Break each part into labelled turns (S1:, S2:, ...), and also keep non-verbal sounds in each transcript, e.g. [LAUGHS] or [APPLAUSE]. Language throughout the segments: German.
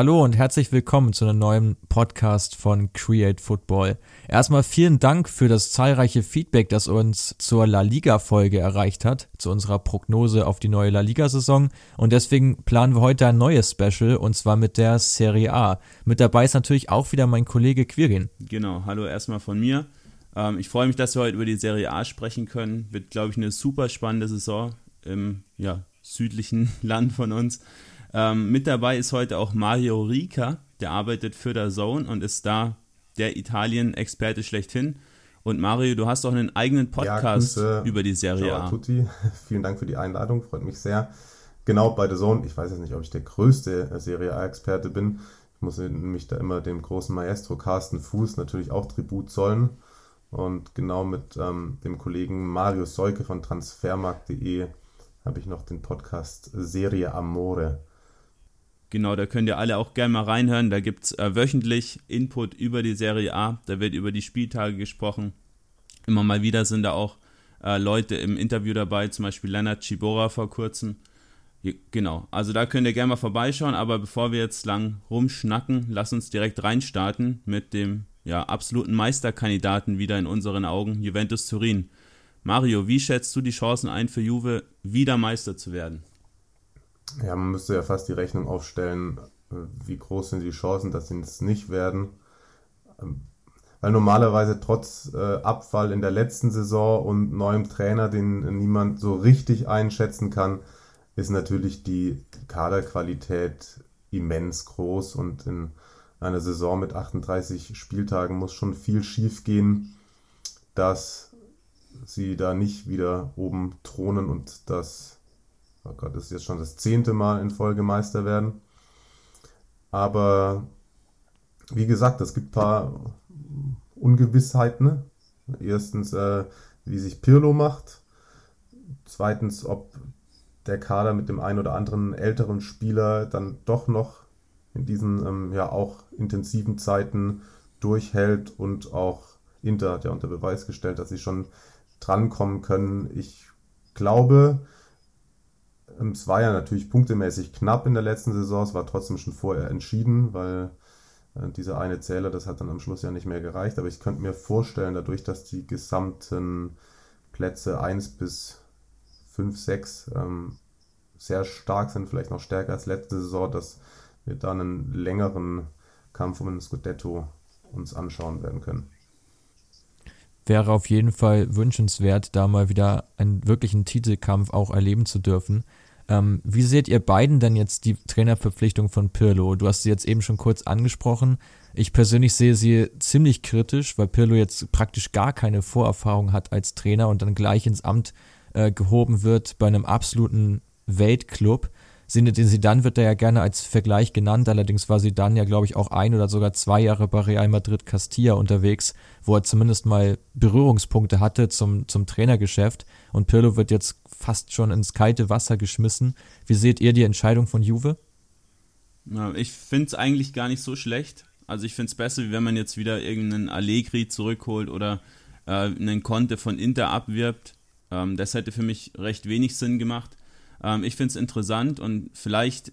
S1: Hallo und herzlich willkommen zu einem neuen Podcast von Create Football. Erstmal vielen Dank für das zahlreiche Feedback, das uns zur La Liga Folge erreicht hat, zu unserer Prognose auf die neue La Liga Saison und deswegen planen wir heute ein neues Special und zwar mit der Serie A. Mit dabei ist natürlich auch wieder mein Kollege Quirin.
S2: Genau, hallo erstmal von mir. Ähm, ich freue mich, dass wir heute über die Serie A sprechen können. Wird, glaube ich, eine super spannende Saison im ja, südlichen [LAUGHS] Land von uns. Ähm, mit dabei ist heute auch Mario Rica, der arbeitet für der Zone und ist da der Italien-Experte schlechthin. Und Mario, du hast auch einen eigenen Podcast ja, über die Serie Ciao A.
S3: Tutti. [LAUGHS] Vielen Dank für die Einladung, freut mich sehr. Genau, bei The Zone, ich weiß jetzt nicht, ob ich der größte Serie A-Experte bin. Ich muss mich da immer dem großen Maestro Carsten Fuß natürlich auch Tribut zollen. Und genau mit ähm, dem Kollegen Mario Seuke von transfermarkt.de habe ich noch den Podcast Serie Amore.
S2: Genau, da könnt ihr alle auch gerne mal reinhören. Da gibt es äh, wöchentlich Input über die Serie A. Da wird über die Spieltage gesprochen. Immer mal wieder sind da auch äh, Leute im Interview dabei, zum Beispiel Leonard Chibora vor kurzem. Genau, also da könnt ihr gerne mal vorbeischauen. Aber bevor wir jetzt lang rumschnacken, lass uns direkt reinstarten mit dem ja, absoluten Meisterkandidaten wieder in unseren Augen, Juventus Turin. Mario, wie schätzt du die Chancen ein für Juve, wieder Meister zu werden?
S3: Ja, man müsste ja fast die Rechnung aufstellen, äh, wie groß sind die Chancen, dass sie es nicht werden. Ähm, weil normalerweise trotz äh, Abfall in der letzten Saison und neuem Trainer, den niemand so richtig einschätzen kann, ist natürlich die Kaderqualität immens groß und in einer Saison mit 38 Spieltagen muss schon viel schief gehen, dass sie da nicht wieder oben thronen und das oh Gott, das ist jetzt schon das zehnte Mal in Folge Meister werden. Aber wie gesagt, es gibt ein paar Ungewissheiten. Ne? Erstens, äh, wie sich Pirlo macht. Zweitens, ob der Kader mit dem einen oder anderen älteren Spieler dann doch noch in diesen ähm, ja auch intensiven Zeiten durchhält und auch Inter hat ja unter Beweis gestellt, dass sie schon drankommen können. Ich glaube, es war ja natürlich punktemäßig knapp in der letzten Saison, es war trotzdem schon vorher entschieden, weil äh, dieser eine Zähler, das hat dann am Schluss ja nicht mehr gereicht. Aber ich könnte mir vorstellen, dadurch, dass die gesamten Plätze 1 bis 5, 6 ähm, sehr stark sind, vielleicht noch stärker als letzte Saison, dass wir dann einen längeren Kampf um ein Scudetto uns anschauen werden können.
S1: Wäre auf jeden Fall wünschenswert, da mal wieder einen wirklichen Titelkampf auch erleben zu dürfen. Ähm, wie seht ihr beiden denn jetzt die Trainerverpflichtung von Pirlo? Du hast sie jetzt eben schon kurz angesprochen. Ich persönlich sehe sie ziemlich kritisch, weil Pirlo jetzt praktisch gar keine Vorerfahrung hat als Trainer und dann gleich ins Amt äh, gehoben wird bei einem absoluten Weltclub. Zinedine Zidane wird da ja gerne als Vergleich genannt, allerdings war Zidane ja, glaube ich, auch ein oder sogar zwei Jahre bei Real Madrid Castilla unterwegs, wo er zumindest mal Berührungspunkte hatte zum, zum Trainergeschäft und Pirlo wird jetzt fast schon ins kalte Wasser geschmissen. Wie seht ihr die Entscheidung von Juve?
S2: Ja, ich finde es eigentlich gar nicht so schlecht. Also ich finde es besser, wie wenn man jetzt wieder irgendeinen Allegri zurückholt oder äh, einen Conte von Inter abwirbt. Ähm, das hätte für mich recht wenig Sinn gemacht. Ähm, ich finde es interessant und vielleicht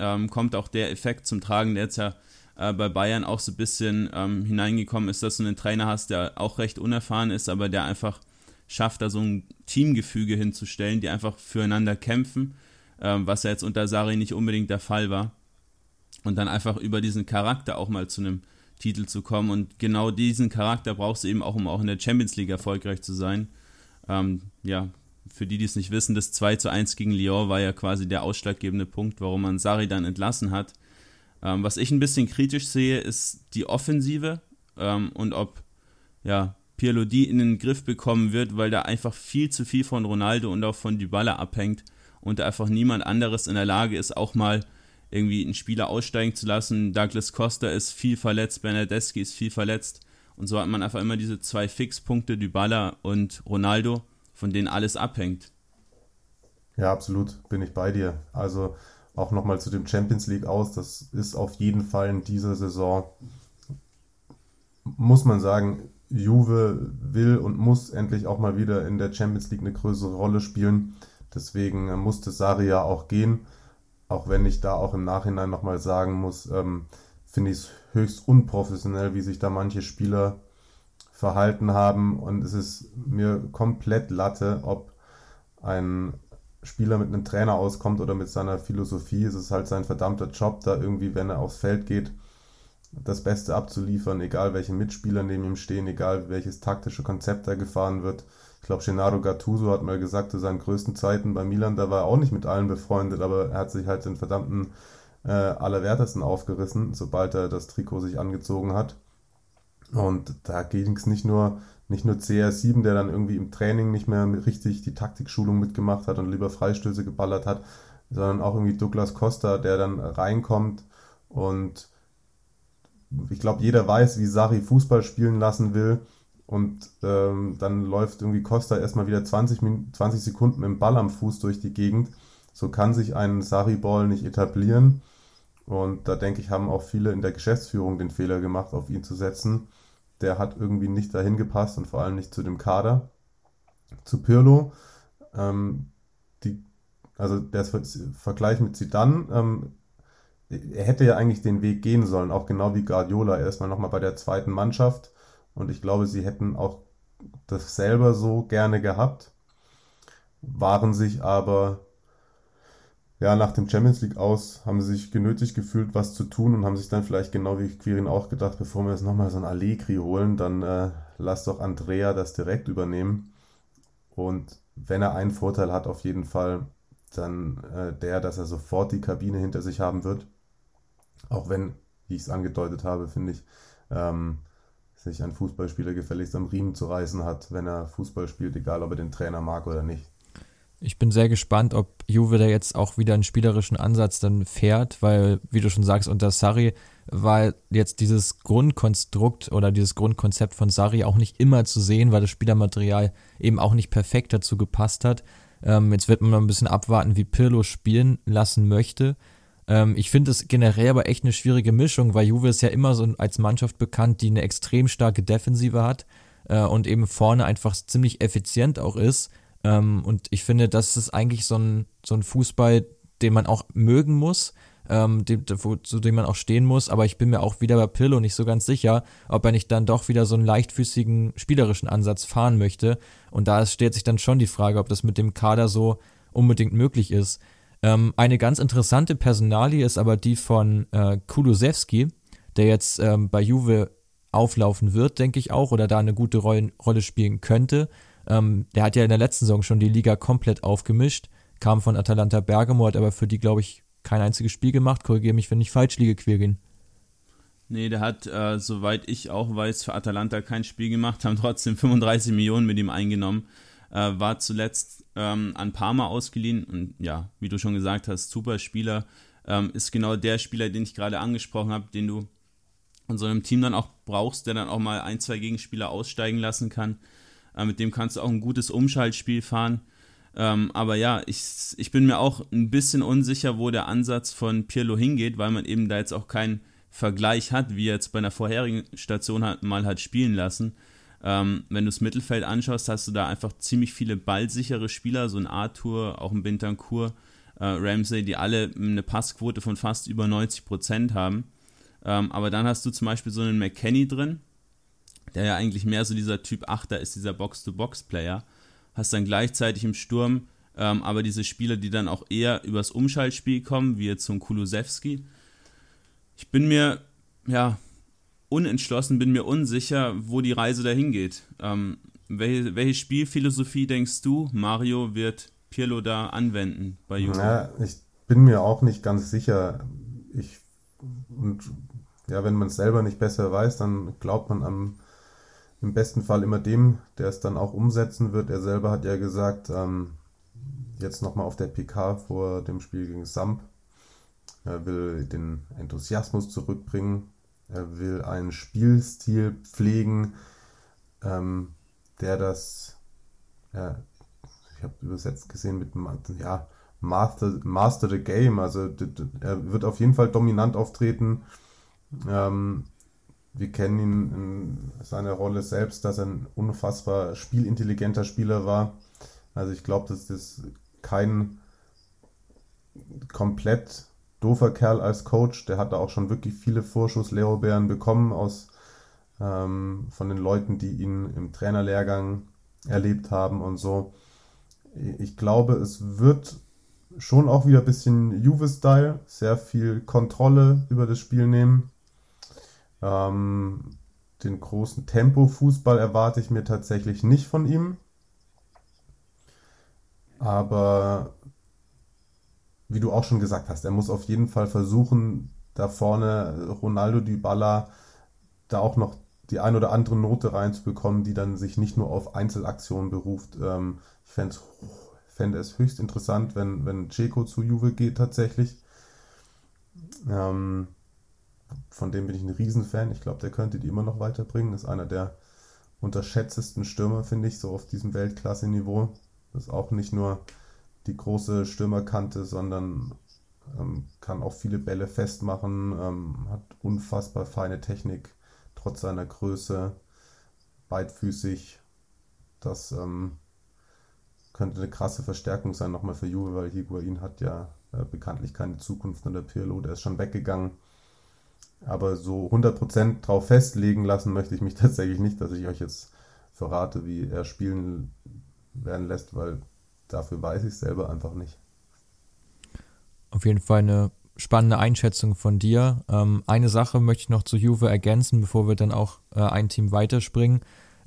S2: ähm, kommt auch der Effekt zum Tragen, der jetzt ja äh, bei Bayern auch so ein bisschen ähm, hineingekommen ist, dass du einen Trainer hast, der auch recht unerfahren ist, aber der einfach schafft, da so ein Teamgefüge hinzustellen, die einfach füreinander kämpfen, ähm, was ja jetzt unter Sari nicht unbedingt der Fall war. Und dann einfach über diesen Charakter auch mal zu einem Titel zu kommen. Und genau diesen Charakter brauchst du eben auch, um auch in der Champions League erfolgreich zu sein. Ähm, ja, für die, die es nicht wissen, das 2 zu 1 gegen Lyon war ja quasi der ausschlaggebende Punkt, warum man Sari dann entlassen hat. Ähm, was ich ein bisschen kritisch sehe, ist die Offensive ähm, und ob ja, Pirlo die in den Griff bekommen wird, weil da einfach viel zu viel von Ronaldo und auch von Dybala abhängt und da einfach niemand anderes in der Lage ist, auch mal irgendwie einen Spieler aussteigen zu lassen. Douglas Costa ist viel verletzt, Bernardeschi ist viel verletzt und so hat man einfach immer diese zwei Fixpunkte, Dybala und Ronaldo von denen alles abhängt.
S3: Ja, absolut, bin ich bei dir. Also auch nochmal zu dem Champions League aus, das ist auf jeden Fall in dieser Saison, muss man sagen, Juve will und muss endlich auch mal wieder in der Champions League eine größere Rolle spielen. Deswegen musste Saria auch gehen. auch wenn ich da auch im Nachhinein nochmal sagen muss, ähm, finde ich es höchst unprofessionell, wie sich da manche Spieler verhalten haben. Und es ist mir komplett Latte, ob ein Spieler mit einem Trainer auskommt oder mit seiner Philosophie. Es ist halt sein verdammter Job, da irgendwie, wenn er aufs Feld geht, das Beste abzuliefern, egal welche Mitspieler neben ihm stehen, egal welches taktische Konzept da gefahren wird. Ich glaube, Gennaro Gattuso hat mal gesagt, zu seinen größten Zeiten bei Milan, da war er auch nicht mit allen befreundet, aber er hat sich halt den verdammten äh, Allerwertesten aufgerissen, sobald er das Trikot sich angezogen hat. Und da ging es nicht nur, nicht nur CR7, der dann irgendwie im Training nicht mehr richtig die Taktikschulung mitgemacht hat und lieber Freistöße geballert hat, sondern auch irgendwie Douglas Costa, der dann reinkommt und ich glaube, jeder weiß, wie Sari Fußball spielen lassen will. Und ähm, dann läuft irgendwie Costa erstmal wieder 20, 20 Sekunden mit dem Ball am Fuß durch die Gegend. So kann sich ein Sari-Ball nicht etablieren. Und da denke ich, haben auch viele in der Geschäftsführung den Fehler gemacht, auf ihn zu setzen. Der hat irgendwie nicht dahin gepasst und vor allem nicht zu dem Kader. Zu Pirlo, ähm, die, also der Vergleich mit Zidane, ähm, er hätte ja eigentlich den Weg gehen sollen, auch genau wie Guardiola, erstmal nochmal bei der zweiten Mannschaft. Und ich glaube, sie hätten auch das selber so gerne gehabt, waren sich aber ja, nach dem Champions League aus haben sie sich genötigt gefühlt, was zu tun und haben sich dann vielleicht genau wie Quirin auch gedacht, bevor wir jetzt nochmal so ein Allegri holen, dann äh, lass doch Andrea das direkt übernehmen. Und wenn er einen Vorteil hat, auf jeden Fall, dann äh, der, dass er sofort die Kabine hinter sich haben wird. Auch wenn, wie ich es angedeutet habe, finde ich, ähm, sich ein Fußballspieler gefälligst am Riemen zu reißen hat, wenn er Fußball spielt, egal ob er den Trainer mag oder nicht.
S1: Ich bin sehr gespannt, ob Juve da jetzt auch wieder einen spielerischen Ansatz dann fährt, weil, wie du schon sagst, unter Sarri war jetzt dieses Grundkonstrukt oder dieses Grundkonzept von Sarri auch nicht immer zu sehen, weil das Spielermaterial eben auch nicht perfekt dazu gepasst hat. Ähm, jetzt wird man noch ein bisschen abwarten, wie Pirlo spielen lassen möchte. Ähm, ich finde es generell aber echt eine schwierige Mischung, weil Juve ist ja immer so als Mannschaft bekannt, die eine extrem starke Defensive hat äh, und eben vorne einfach ziemlich effizient auch ist. Ähm, und ich finde, das ist eigentlich so ein, so ein Fußball, den man auch mögen muss, ähm, dem, wo, zu dem man auch stehen muss. Aber ich bin mir auch wieder bei Pillow nicht so ganz sicher, ob er nicht dann doch wieder so einen leichtfüßigen spielerischen Ansatz fahren möchte. Und da stellt sich dann schon die Frage, ob das mit dem Kader so unbedingt möglich ist. Ähm, eine ganz interessante Personalie ist aber die von äh, Kulusewski, der jetzt ähm, bei Juve auflaufen wird, denke ich auch, oder da eine gute Rolle, Rolle spielen könnte. Ähm, der hat ja in der letzten Saison schon die Liga komplett aufgemischt, kam von Atalanta Bergamo, hat aber für die, glaube ich, kein einziges Spiel gemacht. Korrigiere mich, wenn ich falsch liege, Quirin.
S2: Nee, der hat, äh, soweit ich auch weiß, für Atalanta kein Spiel gemacht, haben trotzdem 35 Millionen mit ihm eingenommen. Äh, war zuletzt ähm, an Parma ausgeliehen und ja, wie du schon gesagt hast, super Spieler. Ähm, ist genau der Spieler, den ich gerade angesprochen habe, den du in so einem Team dann auch brauchst, der dann auch mal ein, zwei Gegenspieler aussteigen lassen kann. Äh, mit dem kannst du auch ein gutes Umschaltspiel fahren. Ähm, aber ja, ich, ich bin mir auch ein bisschen unsicher, wo der Ansatz von Pirlo hingeht, weil man eben da jetzt auch keinen Vergleich hat, wie er jetzt bei einer vorherigen Station hat, mal hat spielen lassen. Ähm, wenn du das Mittelfeld anschaust, hast du da einfach ziemlich viele ballsichere Spieler, so ein Arthur, auch ein Bintancourt, äh, Ramsey, die alle eine Passquote von fast über 90 Prozent haben. Ähm, aber dann hast du zum Beispiel so einen McKenny drin, der ja eigentlich mehr so dieser Typ 8er ist, dieser Box-to-Box-Player. Hast dann gleichzeitig im Sturm ähm, aber diese Spieler, die dann auch eher übers Umschaltspiel kommen, wie jetzt so ein Kulusewski. Ich bin mir, ja, unentschlossen, bin mir unsicher, wo die Reise dahin geht. Ähm, welche, welche Spielphilosophie denkst du, Mario, wird Pirlo da anwenden bei Juve?
S3: Ja, ich bin mir auch nicht ganz sicher. Ich, und ja, wenn man es selber nicht besser weiß, dann glaubt man am im besten Fall immer dem, der es dann auch umsetzen wird. Er selber hat ja gesagt, ähm, jetzt nochmal auf der PK vor dem Spiel gegen Samp, er will den Enthusiasmus zurückbringen, er will einen Spielstil pflegen, ähm, der das, ja, ich habe übersetzt gesehen mit, ja, Master, Master the Game, also er wird auf jeden Fall dominant auftreten. Ähm, wir kennen ihn in seiner Rolle selbst, dass er ein unfassbar spielintelligenter Spieler war. Also ich glaube, dass das kein, komplett doofer Kerl als Coach. Der hat da auch schon wirklich viele Vorschusslorbeeren bekommen aus ähm, von den Leuten, die ihn im Trainerlehrgang erlebt haben und so. Ich glaube, es wird schon auch wieder ein bisschen Juve-Style, sehr viel Kontrolle über das Spiel nehmen. Ähm, den großen Tempo-Fußball erwarte ich mir tatsächlich nicht von ihm. Aber wie du auch schon gesagt hast, er muss auf jeden Fall versuchen, da vorne Ronaldo Dybala da auch noch die ein oder andere Note reinzubekommen, die dann sich nicht nur auf Einzelaktionen beruft. Ähm, ich fände fände es höchst interessant, wenn, wenn Ceco zu Juve geht tatsächlich. Ähm, von dem bin ich ein Riesenfan. Ich glaube, der könnte die immer noch weiterbringen. Ist einer der unterschätztesten Stürmer, finde ich, so auf diesem Weltklasse-Niveau. Ist auch nicht nur die große Stürmerkante, sondern ähm, kann auch viele Bälle festmachen, ähm, hat unfassbar feine Technik, trotz seiner Größe, beidfüßig. Das ähm, könnte eine krasse Verstärkung sein nochmal für Juve, weil Higuain hat ja äh, bekanntlich keine Zukunft an der Pirlo, der ist schon weggegangen. Aber so 100% drauf festlegen lassen möchte ich mich [LAUGHS] tatsächlich nicht, dass ich euch jetzt verrate, wie er spielen werden lässt, weil dafür weiß ich selber einfach nicht.
S1: Auf jeden Fall eine spannende Einschätzung von dir. Ähm, eine Sache möchte ich noch zu Juve ergänzen, bevor wir dann auch äh, ein Team weiterspringen.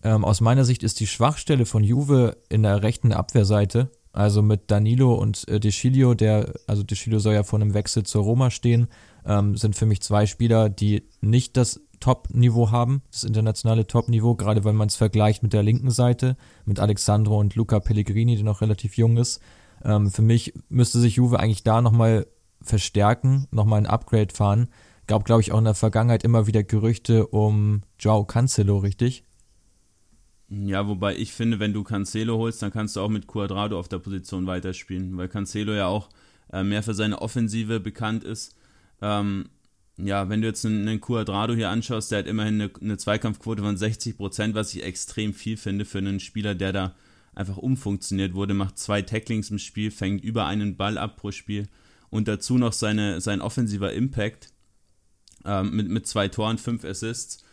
S1: Ähm, aus meiner Sicht ist die Schwachstelle von Juve in der rechten Abwehrseite, also mit Danilo und äh, De der, also De soll ja vor einem Wechsel zur Roma stehen, ähm, sind für mich zwei Spieler, die nicht das Top-Niveau haben, das internationale Top-Niveau, gerade wenn man es vergleicht mit der linken Seite, mit Alexandro und Luca Pellegrini, der noch relativ jung ist. Ähm, für mich müsste sich Juve eigentlich da nochmal verstärken, nochmal ein Upgrade fahren. Gab, glaube ich, auch in der Vergangenheit immer wieder Gerüchte um Joao Cancelo, richtig?
S2: Ja, wobei ich finde, wenn du Cancelo holst, dann kannst du auch mit Cuadrado auf der Position weiterspielen, weil Cancelo ja auch äh, mehr für seine Offensive bekannt ist. Ähm, ja, wenn du jetzt einen, einen Cuadrado hier anschaust, der hat immerhin eine, eine Zweikampfquote von 60 Prozent, was ich extrem viel finde für einen Spieler, der da einfach umfunktioniert wurde, macht zwei Tacklings im Spiel, fängt über einen Ball ab pro Spiel und dazu noch seine, sein offensiver Impact ähm, mit, mit zwei Toren, fünf Assists.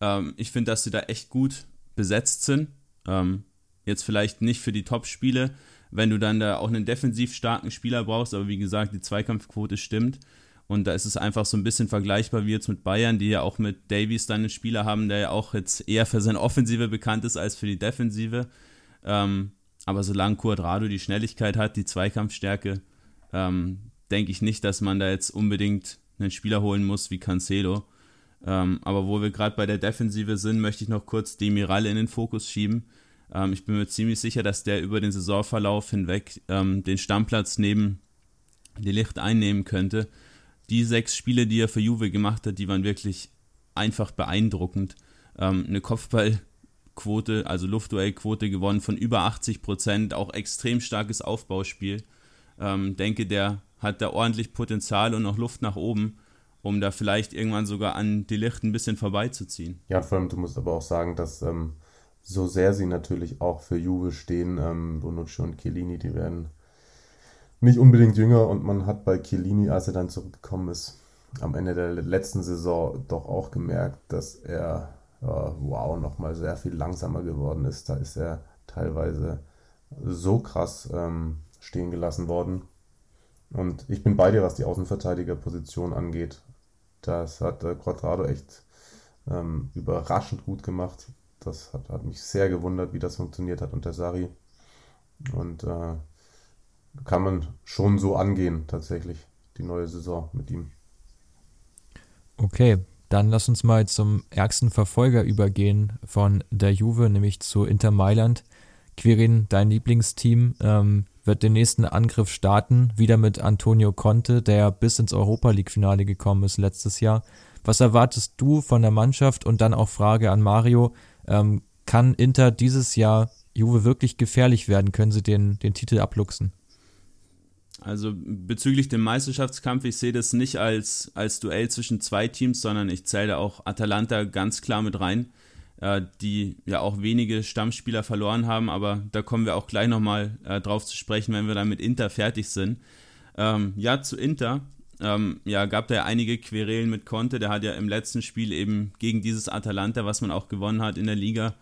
S2: Ähm, ich finde, dass sie da echt gut besetzt sind. Ähm, jetzt vielleicht nicht für die Top-Spiele, wenn du dann da auch einen defensiv starken Spieler brauchst, aber wie gesagt, die Zweikampfquote stimmt. Und da ist es einfach so ein bisschen vergleichbar wie jetzt mit Bayern, die ja auch mit Davies dann einen Spieler haben, der ja auch jetzt eher für seine Offensive bekannt ist als für die Defensive. Ähm, aber solange Quadrado die Schnelligkeit hat, die Zweikampfstärke, ähm, denke ich nicht, dass man da jetzt unbedingt einen Spieler holen muss wie Cancelo. Ähm, aber wo wir gerade bei der Defensive sind, möchte ich noch kurz Demiral in den Fokus schieben. Ähm, ich bin mir ziemlich sicher, dass der über den Saisonverlauf hinweg ähm, den Stammplatz neben die Licht einnehmen könnte. Die sechs Spiele, die er für Juve gemacht hat, die waren wirklich einfach beeindruckend. Ähm, eine Kopfballquote, also Luftduellquote gewonnen von über 80 Prozent, auch extrem starkes Aufbauspiel. Ähm, denke, der hat da ordentlich Potenzial und noch Luft nach oben um da vielleicht irgendwann sogar an die Licht ein bisschen vorbeizuziehen.
S3: Ja, vor allem, du musst aber auch sagen, dass ähm, so sehr sie natürlich auch für Juve stehen, ähm, Bonucci und Chiellini, die werden nicht unbedingt jünger und man hat bei Chiellini, als er dann zurückgekommen ist, am Ende der letzten Saison doch auch gemerkt, dass er, äh, wow, nochmal sehr viel langsamer geworden ist. Da ist er teilweise so krass ähm, stehen gelassen worden. Und ich bin bei dir, was die Außenverteidigerposition angeht. Das hat äh, Quadrado echt ähm, überraschend gut gemacht. Das hat, hat, mich sehr gewundert, wie das funktioniert hat unter Sari. Und äh, kann man schon so angehen, tatsächlich, die neue Saison mit ihm.
S1: Okay, dann lass uns mal zum ärgsten Verfolger übergehen von der Juve, nämlich zu Inter Mailand. Quirin, dein Lieblingsteam, ähm, wird den nächsten Angriff starten, wieder mit Antonio Conte, der bis ins Europa League-Finale gekommen ist letztes Jahr. Was erwartest du von der Mannschaft? Und dann auch Frage an Mario, ähm, kann Inter dieses Jahr Juve wirklich gefährlich werden? Können sie den, den Titel abluchsen?
S2: Also bezüglich dem Meisterschaftskampf, ich sehe das nicht als, als Duell zwischen zwei Teams, sondern ich zähle auch Atalanta ganz klar mit rein äh, die ja auch wenige Stammspieler verloren haben, aber da kommen wir auch gleich nochmal äh, drauf zu sprechen, wenn wir dann mit Inter fertig sind. Ähm, ja, zu Inter. Ähm, ja, gab da ja einige Querelen mit Conte. Der hat ja im letzten Spiel eben gegen dieses Atalanta, was man auch gewonnen hat in der Liga,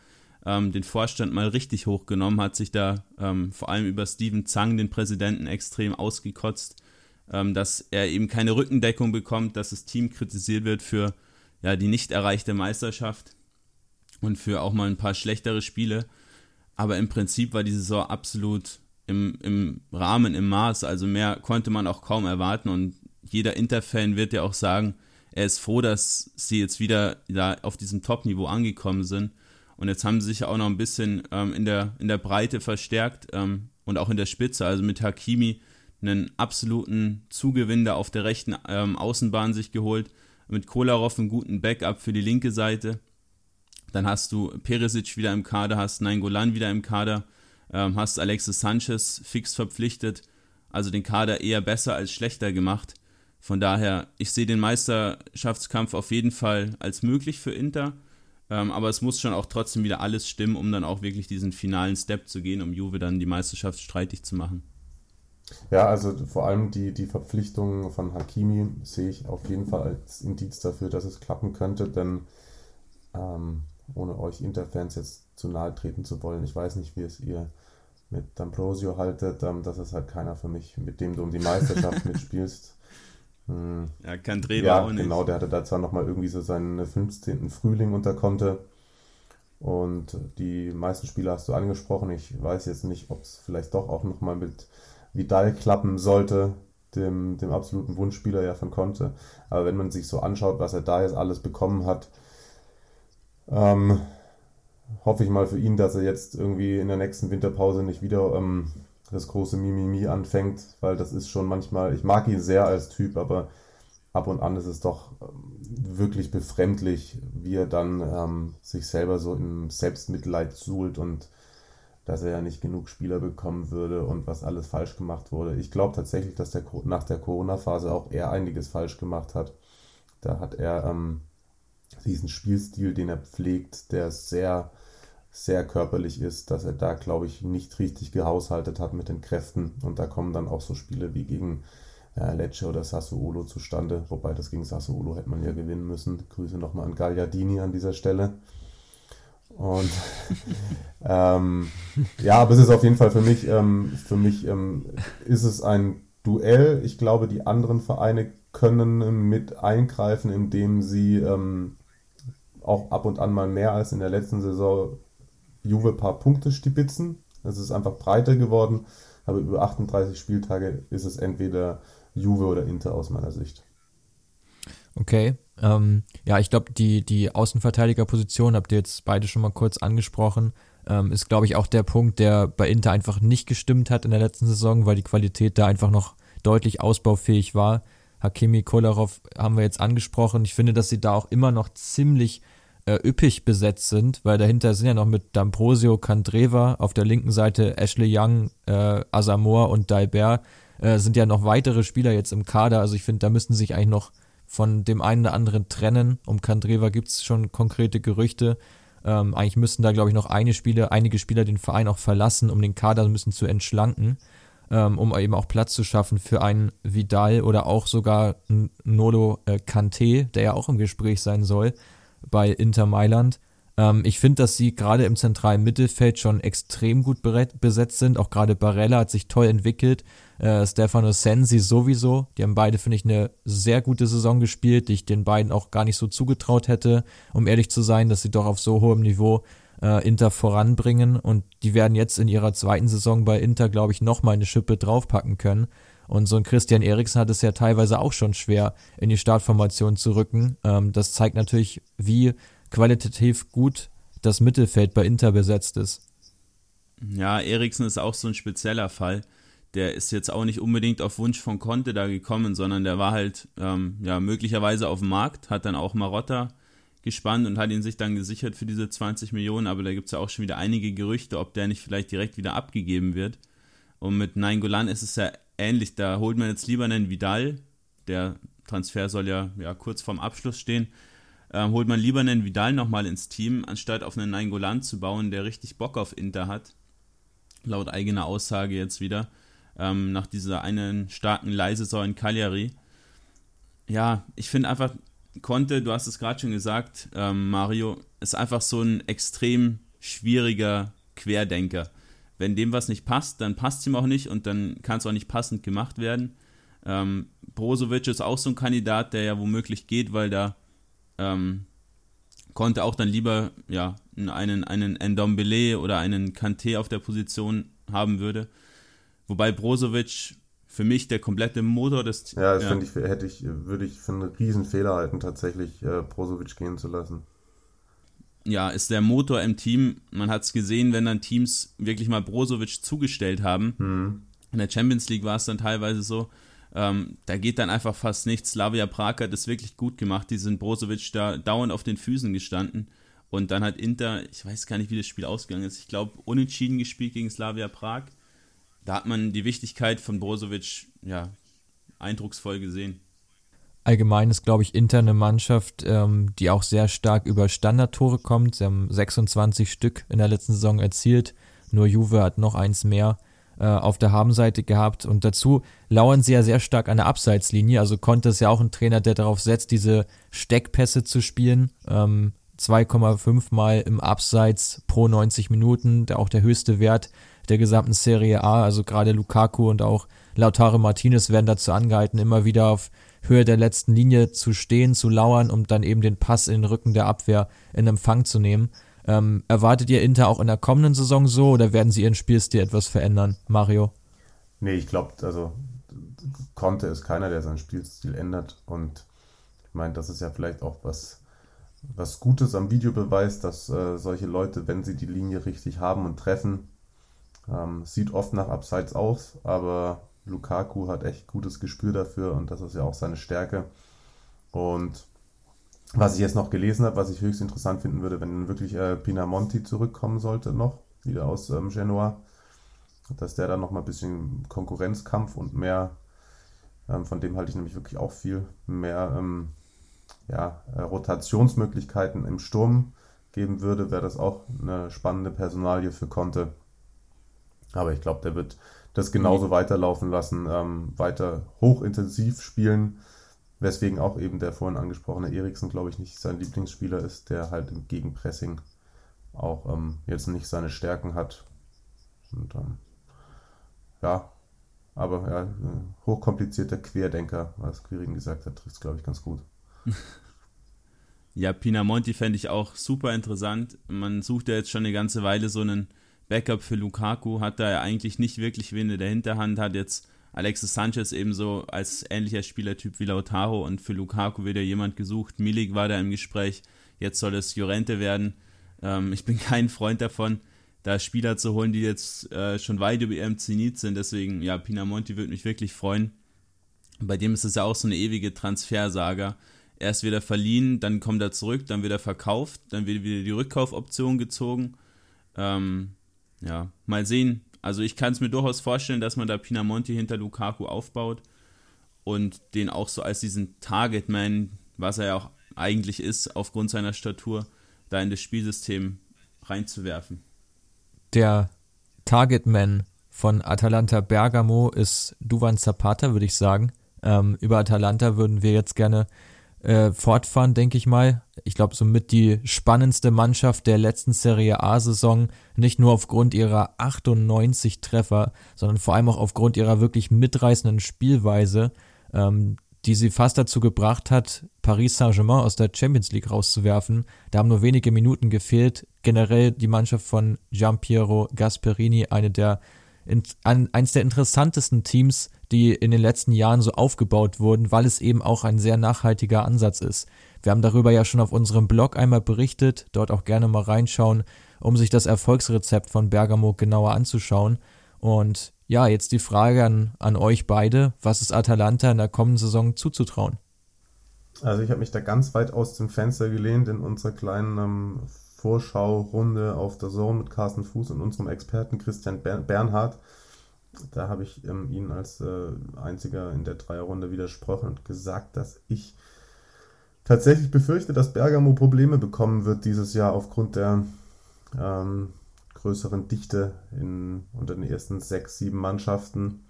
S2: ähm, den Vorstand mal richtig hochgenommen, hat sich da ähm, vor allem über Steven Zang, den Präsidenten, extrem ausgekotzt, ähm, dass er eben keine Rückendeckung bekommt, dass das Team kritisiert wird für ja, die nicht erreichte Meisterschaft und für auch mal ein paar schlechtere Spiele. Aber im Prinzip war die Saison absolut im, im Rahmen, im Maß. Also mehr konnte man auch kaum erwarten. Und jeder Interfan wird ja auch sagen, er ist froh, dass sie jetzt wieder da auf diesem Top-Niveau angekommen sind. Und jetzt haben sie sich auch noch ein bisschen ähm, in, der, in der Breite verstärkt ähm, und auch in der Spitze. Also mit Hakimi einen absoluten Zugewinn da auf der rechten ähm, Außenbahn sich geholt. Mit Kolarov einen guten Backup für die linke Seite. Dann hast du Perisic wieder im Kader, hast Nainggolan wieder im Kader, ähm, hast Alexis Sanchez fix verpflichtet. Also den Kader eher besser als schlechter gemacht. Von daher, ich sehe den Meisterschaftskampf auf jeden Fall als möglich für Inter. Ähm, aber es muss schon auch trotzdem wieder alles stimmen, um dann auch wirklich diesen finalen Step zu gehen, um Juve dann die Meisterschaft streitig zu machen.
S3: Ja, also vor allem die, die Verpflichtung von Hakimi sehe ich auf jeden Fall als Indiz dafür, dass es klappen könnte, denn ähm, ohne euch Interfans jetzt zu nahe treten zu wollen. Ich weiß nicht, wie es ihr mit D'Ambrosio haltet. Ähm, das ist halt keiner für mich, mit dem du um die Meisterschaft [LAUGHS] mitspielst.
S2: Hm. Ja, kein Dreh
S3: ja, auch nicht. genau. Der hatte da zwar nochmal irgendwie so seinen 15. Frühling unter Konte. Und die meisten Spieler hast du angesprochen. Ich weiß jetzt nicht, ob es vielleicht doch auch nochmal mit Vidal klappen sollte, dem, dem absoluten Wunschspieler ja von Conte. Aber wenn man sich so anschaut, was er da jetzt alles bekommen hat, ähm, hoffe ich mal für ihn, dass er jetzt irgendwie in der nächsten Winterpause nicht wieder ähm, das große Mimimi anfängt, weil das ist schon manchmal, ich mag ihn sehr als Typ, aber ab und an ist es doch ähm, wirklich befremdlich, wie er dann ähm, sich selber so im Selbstmitleid suhlt und dass er ja nicht genug Spieler bekommen würde und was alles falsch gemacht wurde. Ich glaube tatsächlich, dass der nach der Corona-Phase auch er einiges falsch gemacht hat. Da hat er ähm, diesen Spielstil, den er pflegt, der sehr, sehr körperlich ist, dass er da, glaube ich, nicht richtig gehaushaltet hat mit den Kräften. Und da kommen dann auch so Spiele wie gegen äh, Lecce oder Sassuolo zustande. Wobei das gegen Sassuolo hätte man ja gewinnen müssen. Grüße nochmal an Gagliardini an dieser Stelle. Und [LAUGHS] ähm, ja, aber es ist auf jeden Fall für mich, ähm, für mich ähm, ist es ein Duell. Ich glaube, die anderen Vereine können mit eingreifen, indem sie ähm, auch ab und an mal mehr als in der letzten Saison Juve ein paar Punkte stibitzen. Es ist einfach breiter geworden, aber über 38 Spieltage ist es entweder Juve oder Inter aus meiner Sicht.
S1: Okay, ähm, ja, ich glaube, die, die Außenverteidigerposition, habt ihr jetzt beide schon mal kurz angesprochen, ähm, ist, glaube ich, auch der Punkt, der bei Inter einfach nicht gestimmt hat in der letzten Saison, weil die Qualität da einfach noch deutlich ausbaufähig war. Hakimi Kolarov haben wir jetzt angesprochen. Ich finde, dass sie da auch immer noch ziemlich äh, üppig besetzt sind, weil dahinter sind ja noch mit D'Ambrosio, Candreva, auf der linken Seite Ashley Young, äh, Asamoah und Dalbert äh, sind ja noch weitere Spieler jetzt im Kader. Also ich finde, da müssten sich eigentlich noch von dem einen oder anderen trennen. Um Candreva gibt es schon konkrete Gerüchte. Ähm, eigentlich müssten da, glaube ich, noch eine Spieler, einige Spieler den Verein auch verlassen, um den Kader ein bisschen zu entschlanken, ähm, um eben auch Platz zu schaffen für einen Vidal oder auch sogar Nolo äh, Kante, der ja auch im Gespräch sein soll bei Inter Mailand. Ähm, ich finde, dass sie gerade im zentralen Mittelfeld schon extrem gut besetzt sind. Auch gerade Barella hat sich toll entwickelt. Äh, Stefano Sensi sowieso. Die haben beide, finde ich, eine sehr gute Saison gespielt, die ich den beiden auch gar nicht so zugetraut hätte, um ehrlich zu sein, dass sie doch auf so hohem Niveau äh, Inter voranbringen. Und die werden jetzt in ihrer zweiten Saison bei Inter, glaube ich, nochmal eine Schippe draufpacken können. Und so ein Christian Eriksen hat es ja teilweise auch schon schwer, in die Startformation zu rücken. Ähm, das zeigt natürlich, wie qualitativ gut das Mittelfeld bei Inter besetzt ist.
S2: Ja, Eriksen ist auch so ein spezieller Fall. Der ist jetzt auch nicht unbedingt auf Wunsch von Conte da gekommen, sondern der war halt ähm, ja möglicherweise auf dem Markt, hat dann auch Marotta gespannt und hat ihn sich dann gesichert für diese 20 Millionen, aber da gibt es ja auch schon wieder einige Gerüchte, ob der nicht vielleicht direkt wieder abgegeben wird. Und mit Nainggolan ist es ja ähnlich. Da holt man jetzt lieber einen Vidal, der Transfer soll ja, ja kurz vorm Abschluss stehen. Ähm, holt man lieber einen Vidal nochmal ins Team, anstatt auf einen Nainggolan zu bauen, der richtig Bock auf Inter hat. Laut eigener Aussage jetzt wieder. ähm, nach dieser einen starken Leisaison in Cagliari. Ja, ich finde einfach, Conte, du hast es gerade schon gesagt, ähm, Mario, ist einfach so ein extrem schwieriger Querdenker. Wenn dem was nicht passt, dann passt es ihm auch nicht und dann kann es auch nicht passend gemacht werden. Ähm, Brozovic ist auch so ein Kandidat, der ja womöglich geht, weil da ähm, konnte auch dann lieber ja, einen, einen Ndombele oder einen Kanté auf der Position haben würde. Wobei Brozovic für mich der komplette Motor des
S3: Ja, das ja. Ich, hätte ich, würde ich für einen Riesenfehler halten, tatsächlich äh, Brozovic gehen zu lassen.
S2: Ja, ist der Motor im Team. Man hat es gesehen, wenn dann Teams wirklich mal Brozovic zugestellt haben. Mhm. In der Champions League war es dann teilweise so, ähm, da geht dann einfach fast nichts. Slavia Prag hat das wirklich gut gemacht. Die sind Brozovic da dauernd auf den Füßen gestanden. Und dann hat Inter, ich weiß gar nicht, wie das Spiel ausgegangen ist, ich glaube, unentschieden gespielt gegen Slavia Prag. Da hat man die Wichtigkeit von Brozovic ja, eindrucksvoll gesehen.
S1: Allgemein ist, glaube ich, Inter eine Mannschaft, ähm, die auch sehr stark über Standardtore kommt. Sie haben 26 Stück in der letzten Saison erzielt. Nur Juve hat noch eins mehr äh, auf der Habenseite gehabt. Und dazu lauern sie ja sehr stark an der Abseitslinie. Also Conte ist ja auch ein Trainer, der darauf setzt, diese Steckpässe zu spielen. Ähm, 2,5 Mal im Abseits pro 90 Minuten, der auch der höchste Wert der gesamten Serie A. Also gerade Lukaku und auch Lautaro Martinez werden dazu angehalten, immer wieder auf Höhe der letzten Linie zu stehen, zu lauern, um dann eben den Pass in den Rücken der Abwehr in Empfang zu nehmen. Ähm, erwartet ihr Inter auch in der kommenden Saison so oder werden sie ihren Spielstil etwas verändern, Mario?
S3: Nee, ich glaube, also Conte ist keiner, der seinen Spielstil ändert und ich meine, das ist ja vielleicht auch was, was Gutes am Videobeweis, dass äh, solche Leute, wenn sie die Linie richtig haben und treffen, ähm, sieht oft nach Abseits aus, aber Lukaku hat echt gutes Gespür dafür und das ist ja auch seine Stärke. Und was ich jetzt noch gelesen habe, was ich höchst interessant finden würde, wenn wirklich äh, Pinamonti zurückkommen sollte, noch wieder aus ähm, Genoa, dass der dann noch mal ein bisschen Konkurrenzkampf und mehr, ähm, von dem halte ich nämlich wirklich auch viel, mehr ähm, ja, äh, Rotationsmöglichkeiten im Sturm geben würde, wäre das auch eine spannende Personalie für Conte. Aber ich glaube, der wird das genauso mhm. weiterlaufen lassen, ähm, weiter hochintensiv spielen Weswegen auch eben der vorhin angesprochene Eriksen, glaube ich, nicht sein Lieblingsspieler ist, der halt im Gegenpressing auch ähm, jetzt nicht seine Stärken hat. Und ähm, ja, aber ja, hochkomplizierter Querdenker, was Quirin gesagt hat, trifft es, glaube ich, ganz gut. [LAUGHS]
S2: Ja, Pinamonti fände ich auch super interessant. Man sucht ja jetzt schon eine ganze Weile so einen Backup für Lukaku, hat da ja eigentlich nicht wirklich wen in der Hinterhand, hat jetzt Alexis Sanchez ebenso als ähnlicher Spielertyp wie Lautaro und für Lukaku wird ja jemand gesucht. Milik war da im Gespräch, jetzt soll es Jorente werden. Ähm, ich bin [LAUGHS] kein Freund davon, da Spieler zu holen, die jetzt äh, schon weit über ihrem Zenit sind. Deswegen, ja, Pinamonti würde mich wirklich freuen. Bei dem ist es ja auch so eine ewige Transfersaga. Erst wieder verliehen, dann kommt er zurück, dann wird er verkauft, dann wird wieder die Rückkaufoption gezogen. Ähm, ja, mal sehen, also ich kann es mir durchaus vorstellen, dass man da Pinamonti hinter Lukaku aufbaut und den auch so als diesen Targetman, was er ja auch eigentlich ist, aufgrund seiner Statur, da in das Spielsystem reinzuwerfen.
S1: Der Targetman von Atalanta Bergamo ist Duvan Zapata, würde ich sagen. Ähm, über Atalanta würden wir jetzt gerne äh, fortfahren, denke ich mal. Ich glaube, somit die spannendste Mannschaft der letzten Serie A-Saison, nicht nur aufgrund ihrer 98 Treffer, sondern vor allem auch aufgrund ihrer wirklich mitreißenden Spielweise, ähm, die sie fast dazu gebracht hat, Paris Saint-Germain aus der Champions League rauszuwerfen. Da haben nur wenige Minuten gefehlt. Generell die Mannschaft von Giampiero Gasperini, eine der, in, ein, eines der interessantesten Teams die in den letzten Jahren so aufgebaut wurden, weil es eben auch ein sehr nachhaltiger Ansatz ist. Wir haben darüber ja schon auf unserem Blog einmal berichtet, dort auch gerne mal reinschauen, um sich das Erfolgsrezept von Bergamo genauer anzuschauen. Und ja, jetzt die Frage an, an euch beide, was ist Atalanta in der kommenden Saison zuzutrauen?
S3: Also ich habe mich da ganz weit aus dem Fenster gelehnt in unserer kleinen ähm, Vorschau-Runde auf der Zone mit Carsten Fuß und unserem Experten Christian Bernhard da habe ich ähm, Ihnen als äh, einziger in der Dreierrunde widersprochen und gesagt, dass ich tatsächlich befürchte, dass Bergamo Probleme bekommen wird dieses Jahr aufgrund der ähm, größeren Dichte in, unter den ersten sechs, sieben Mannschaften.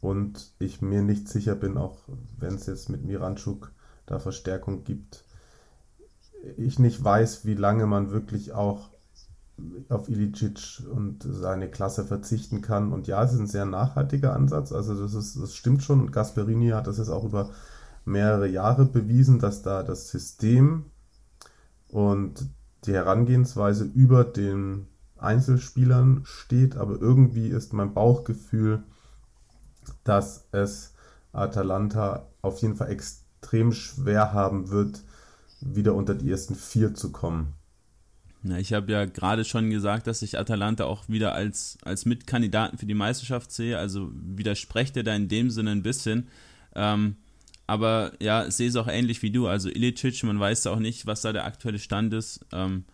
S3: und ich mir nicht sicher bin, auch wenn es jetzt mit Miranchuk da Verstärkung gibt, ich nicht weiß, wie lange man wirklich auch auf Ilicic und seine Klasse verzichten kann. Und ja, es ist ein sehr nachhaltiger Ansatz. Also das, ist, das stimmt schon. Und Gasperini hat das jetzt auch über mehrere Jahre bewiesen, dass da das System und die Herangehensweise über den Einzelspielern steht. Aber irgendwie ist mein Bauchgefühl, dass es Atalanta auf jeden Fall extrem schwer haben wird, wieder unter die ersten vier zu kommen.
S2: Ja, ich habe ja gerade schon gesagt, dass ich Atalanta auch wieder als, als Mitkandidaten für die Meisterschaft sehe. Also widersprecht er da in dem Sinne ein bisschen. Ähm, aber ja, sehe es auch ähnlich wie du. Also Ilicic, man weiß auch nicht, was da der aktuelle Stand ist. Ähm,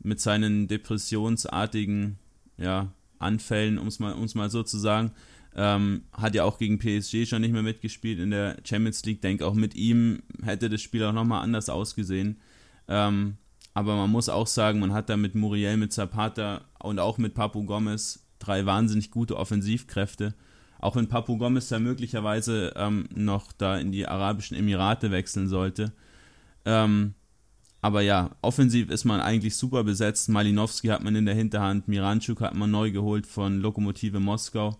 S2: mit seinen depressionsartigen ja, Anfällen, um es mal, mal so zu sagen. Ähm, hat ja auch gegen PSG schon nicht mehr mitgespielt in der Champions League. Denke auch mit ihm hätte das Spiel auch nochmal anders ausgesehen. Ähm, aber man muss auch sagen, man hat da mit Muriel, mit Zapata und auch mit Papu Gomez drei wahnsinnig gute Offensivkräfte. Auch wenn Papu Gomez da möglicherweise ähm, noch da in die Arabischen Emirate wechseln sollte. Ähm, aber ja, offensiv ist man eigentlich super besetzt. Malinowski hat man in der Hinterhand, Miranchuk hat man neu geholt von Lokomotive Moskau.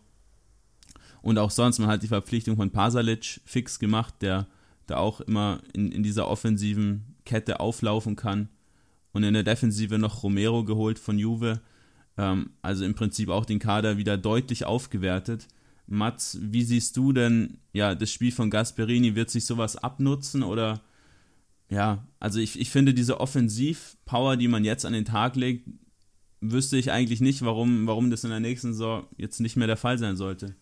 S2: Und auch sonst, man hat die Verpflichtung von Pasalic fix gemacht, der da auch immer in, in dieser offensiven Kette auflaufen kann. Und in der Defensive noch Romero geholt von Juve. Ähm, also im Prinzip auch den Kader wieder deutlich aufgewertet. Mats, wie siehst du denn ja, das Spiel von Gasperini? Wird sich sowas abnutzen oder ja, also ich, ich finde diese Offensivpower, die man jetzt an den Tag legt, wüsste ich eigentlich nicht, warum, warum das in der nächsten Saison jetzt nicht mehr der Fall sein sollte.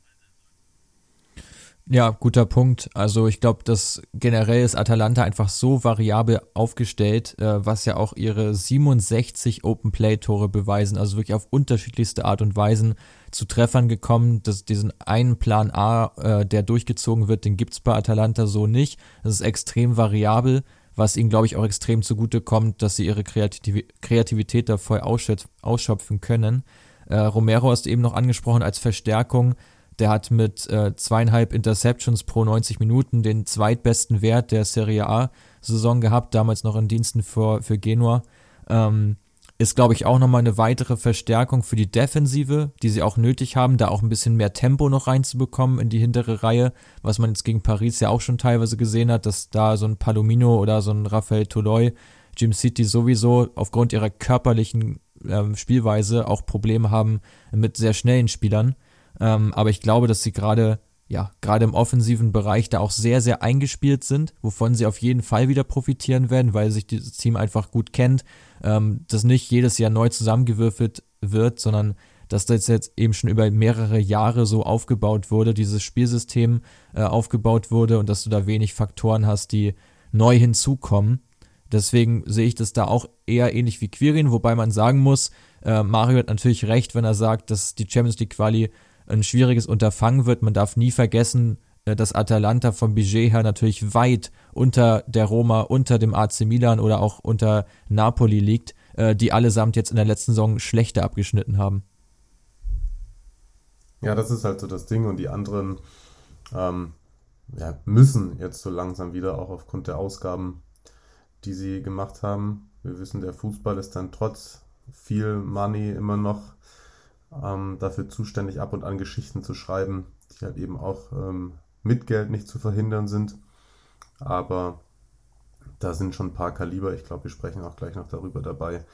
S1: Ja, guter Punkt. Also ich glaube, dass generell ist Atalanta einfach so variabel aufgestellt, äh, was ja auch ihre 67 Open Play Tore beweisen, also wirklich auf unterschiedlichste Art und Weisen zu Treffern gekommen. Dass diesen einen Plan A, äh, der durchgezogen wird, den gibt's bei Atalanta so nicht. Das ist extrem variabel, was ihnen, glaube ich, auch extrem zugute kommt, dass sie ihre Kreativ Kreativität da voll ausschöpfen können. Äh, Romero hast du eben noch angesprochen als Verstärkung der hat mit äh, zweieinhalb Interceptions pro 90 Minuten den zweitbesten Wert der Serie A-Saison gehabt, damals noch in Diensten für, für Genua. Ähm, ist, glaube ich, auch nochmal eine weitere Verstärkung für die Defensive, die sie auch nötig haben, da auch ein bisschen mehr Tempo noch reinzubekommen in die hintere Reihe, was man jetzt gegen Paris ja auch schon teilweise gesehen hat, dass da so ein Palomino oder so ein Raphael Toloi, Jim City sowieso aufgrund ihrer körperlichen ähm, Spielweise auch Probleme haben mit sehr schnellen Spielern. Ähm, aber ich glaube, dass sie gerade, ja, gerade im offensiven Bereich da auch sehr, sehr eingespielt sind, wovon sie auf jeden Fall wieder profitieren werden, weil sich dieses Team einfach gut kennt, ähm, das nicht jedes Jahr neu zusammengewürfelt wird, sondern dass das jetzt eben schon über mehrere Jahre so aufgebaut wurde, dieses Spielsystem äh, aufgebaut wurde und dass du da wenig Faktoren hast, die neu hinzukommen. Deswegen sehe ich das da auch eher ähnlich wie Quirin, wobei man sagen muss, äh, Mario hat natürlich recht, wenn er sagt, dass die Champions League Quali ein schwieriges Unterfangen wird. Man darf nie vergessen, äh, dass Atalanta vom Budget her natürlich weit unter der Roma, unter dem AC Milan oder auch unter Napoli liegt, äh, die allesamt jetzt in der letzten Saison schlechter abgeschnitten haben.
S3: Ja, das ist halt so das Ding und die anderen ähm, ja, müssen jetzt so langsam wieder, auch aufgrund der Ausgaben, die sie gemacht haben. Wir wissen, der Fußball ist dann trotz viel Money immer noch ähm, dafür zuständig, ab und an Geschichten zu schreiben, die halt eben auch ähm, mit Geld nicht zu verhindern sind. Aber da sind schon ein paar Kaliber, ich glaube, wir sprechen auch gleich noch darüber dabei,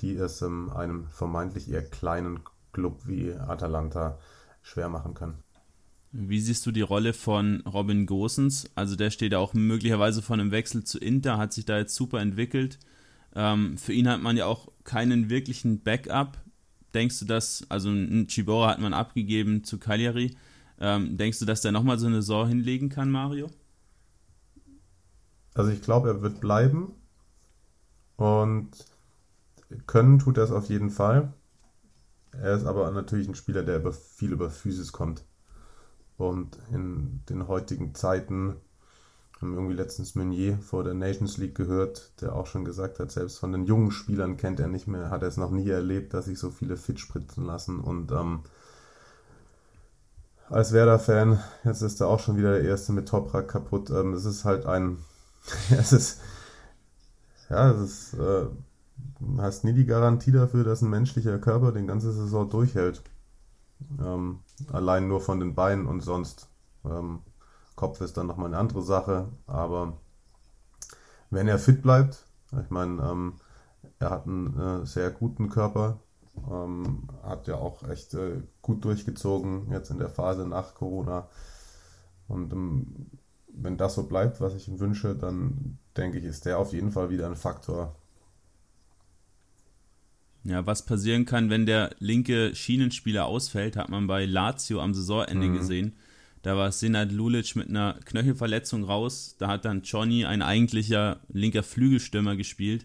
S3: die es ähm, einem vermeintlich eher kleinen Club wie Atalanta schwer machen können.
S2: Wie siehst du die Rolle von Robin Gosens? Also der steht auch möglicherweise von einem Wechsel zu Inter, hat sich da jetzt super entwickelt. Ähm, für ihn hat man ja auch keinen wirklichen Backup denkst du, dass, also ein Chibora hat man abgegeben zu Cagliari, ähm, denkst du, dass der nochmal so eine Saison hinlegen kann, Mario?
S3: Also ich glaube, er wird bleiben und können tut es auf jeden Fall. Er ist aber natürlich ein Spieler, der über, viel über Physis kommt. Und in den heutigen Zeiten haben irgendwie letztens Meunier vor der Nations League gehört, der auch schon gesagt hat, selbst von den jungen Spielern kennt er nicht mehr, hat er es noch nie erlebt, dass sich so viele fit spritzen lassen. Und ähm, als Werder-Fan. Jetzt ist er auch schon wieder der Erste mit Toprak kaputt. Ähm, es ist halt ein, [LAUGHS] es ist, ja, es ist, äh, hast nie die Garantie dafür, dass ein menschlicher Körper den ganze Saison durchhält. Ähm, allein nur von den Beinen und sonst. Ähm, Kopf ist dann nochmal eine andere Sache, aber wenn er fit bleibt, ich meine, ähm, er hat einen äh, sehr guten Körper, ähm, hat ja auch echt äh, gut durchgezogen jetzt in der Phase nach Corona. Und ähm, wenn das so bleibt, was ich ihm wünsche, dann denke ich, ist der auf jeden Fall wieder ein Faktor.
S2: Ja, was passieren kann, wenn der linke Schienenspieler ausfällt, hat man bei Lazio am Saisonende mhm. gesehen. Da war Senad Lulic mit einer Knöchelverletzung raus. Da hat dann Johnny, ein eigentlicher linker Flügelstürmer, gespielt.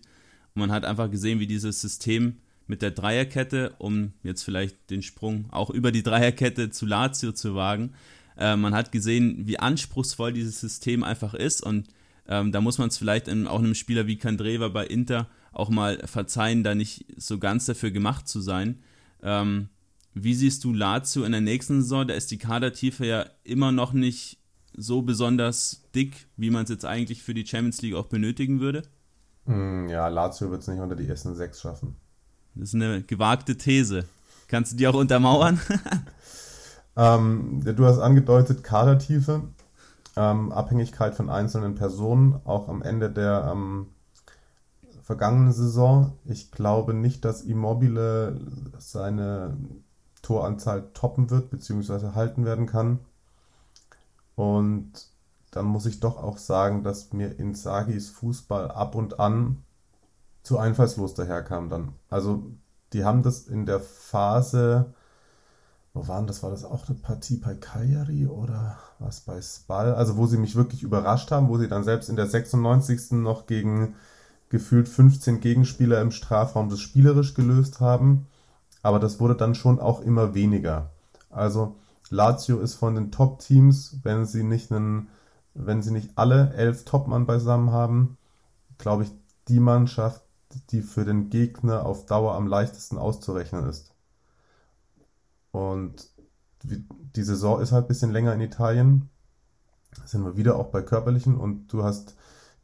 S2: Und man hat einfach gesehen, wie dieses System mit der Dreierkette, um jetzt vielleicht den Sprung auch über die Dreierkette zu Lazio zu wagen, äh, man hat gesehen, wie anspruchsvoll dieses System einfach ist. Und ähm, da muss man es vielleicht in, auch einem Spieler wie Kandreva bei Inter auch mal verzeihen, da nicht so ganz dafür gemacht zu sein. Ähm, wie siehst du Lazio in der nächsten Saison? Da ist die Kadertiefe ja immer noch nicht so besonders dick, wie man es jetzt eigentlich für die Champions League auch benötigen würde.
S3: Hm, ja, Lazio wird es nicht unter die ersten sechs schaffen.
S2: Das ist eine gewagte These. Kannst du die auch untermauern? [LAUGHS]
S3: ähm, du hast angedeutet, Kadertiefe, ähm, Abhängigkeit von einzelnen Personen, auch am Ende der ähm, vergangenen Saison. Ich glaube nicht, dass Immobile seine Toranzahl toppen wird, beziehungsweise halten werden kann. Und dann muss ich doch auch sagen, dass mir Insagis Fußball ab und an zu einfallslos daherkam dann. Also die haben das in der Phase, wo waren das? War das auch eine Partie bei Cagliari oder was bei Spal? Also wo sie mich wirklich überrascht haben, wo sie dann selbst in der 96. noch gegen gefühlt 15 Gegenspieler im Strafraum das spielerisch gelöst haben aber das wurde dann schon auch immer weniger. Also Lazio ist von den Top-Teams, wenn sie nicht einen, wenn sie nicht alle elf Topmann beisammen haben, glaube ich, die Mannschaft, die für den Gegner auf Dauer am leichtesten auszurechnen ist. Und die Saison ist halt ein bisschen länger in Italien. Sind wir wieder auch bei körperlichen und du hast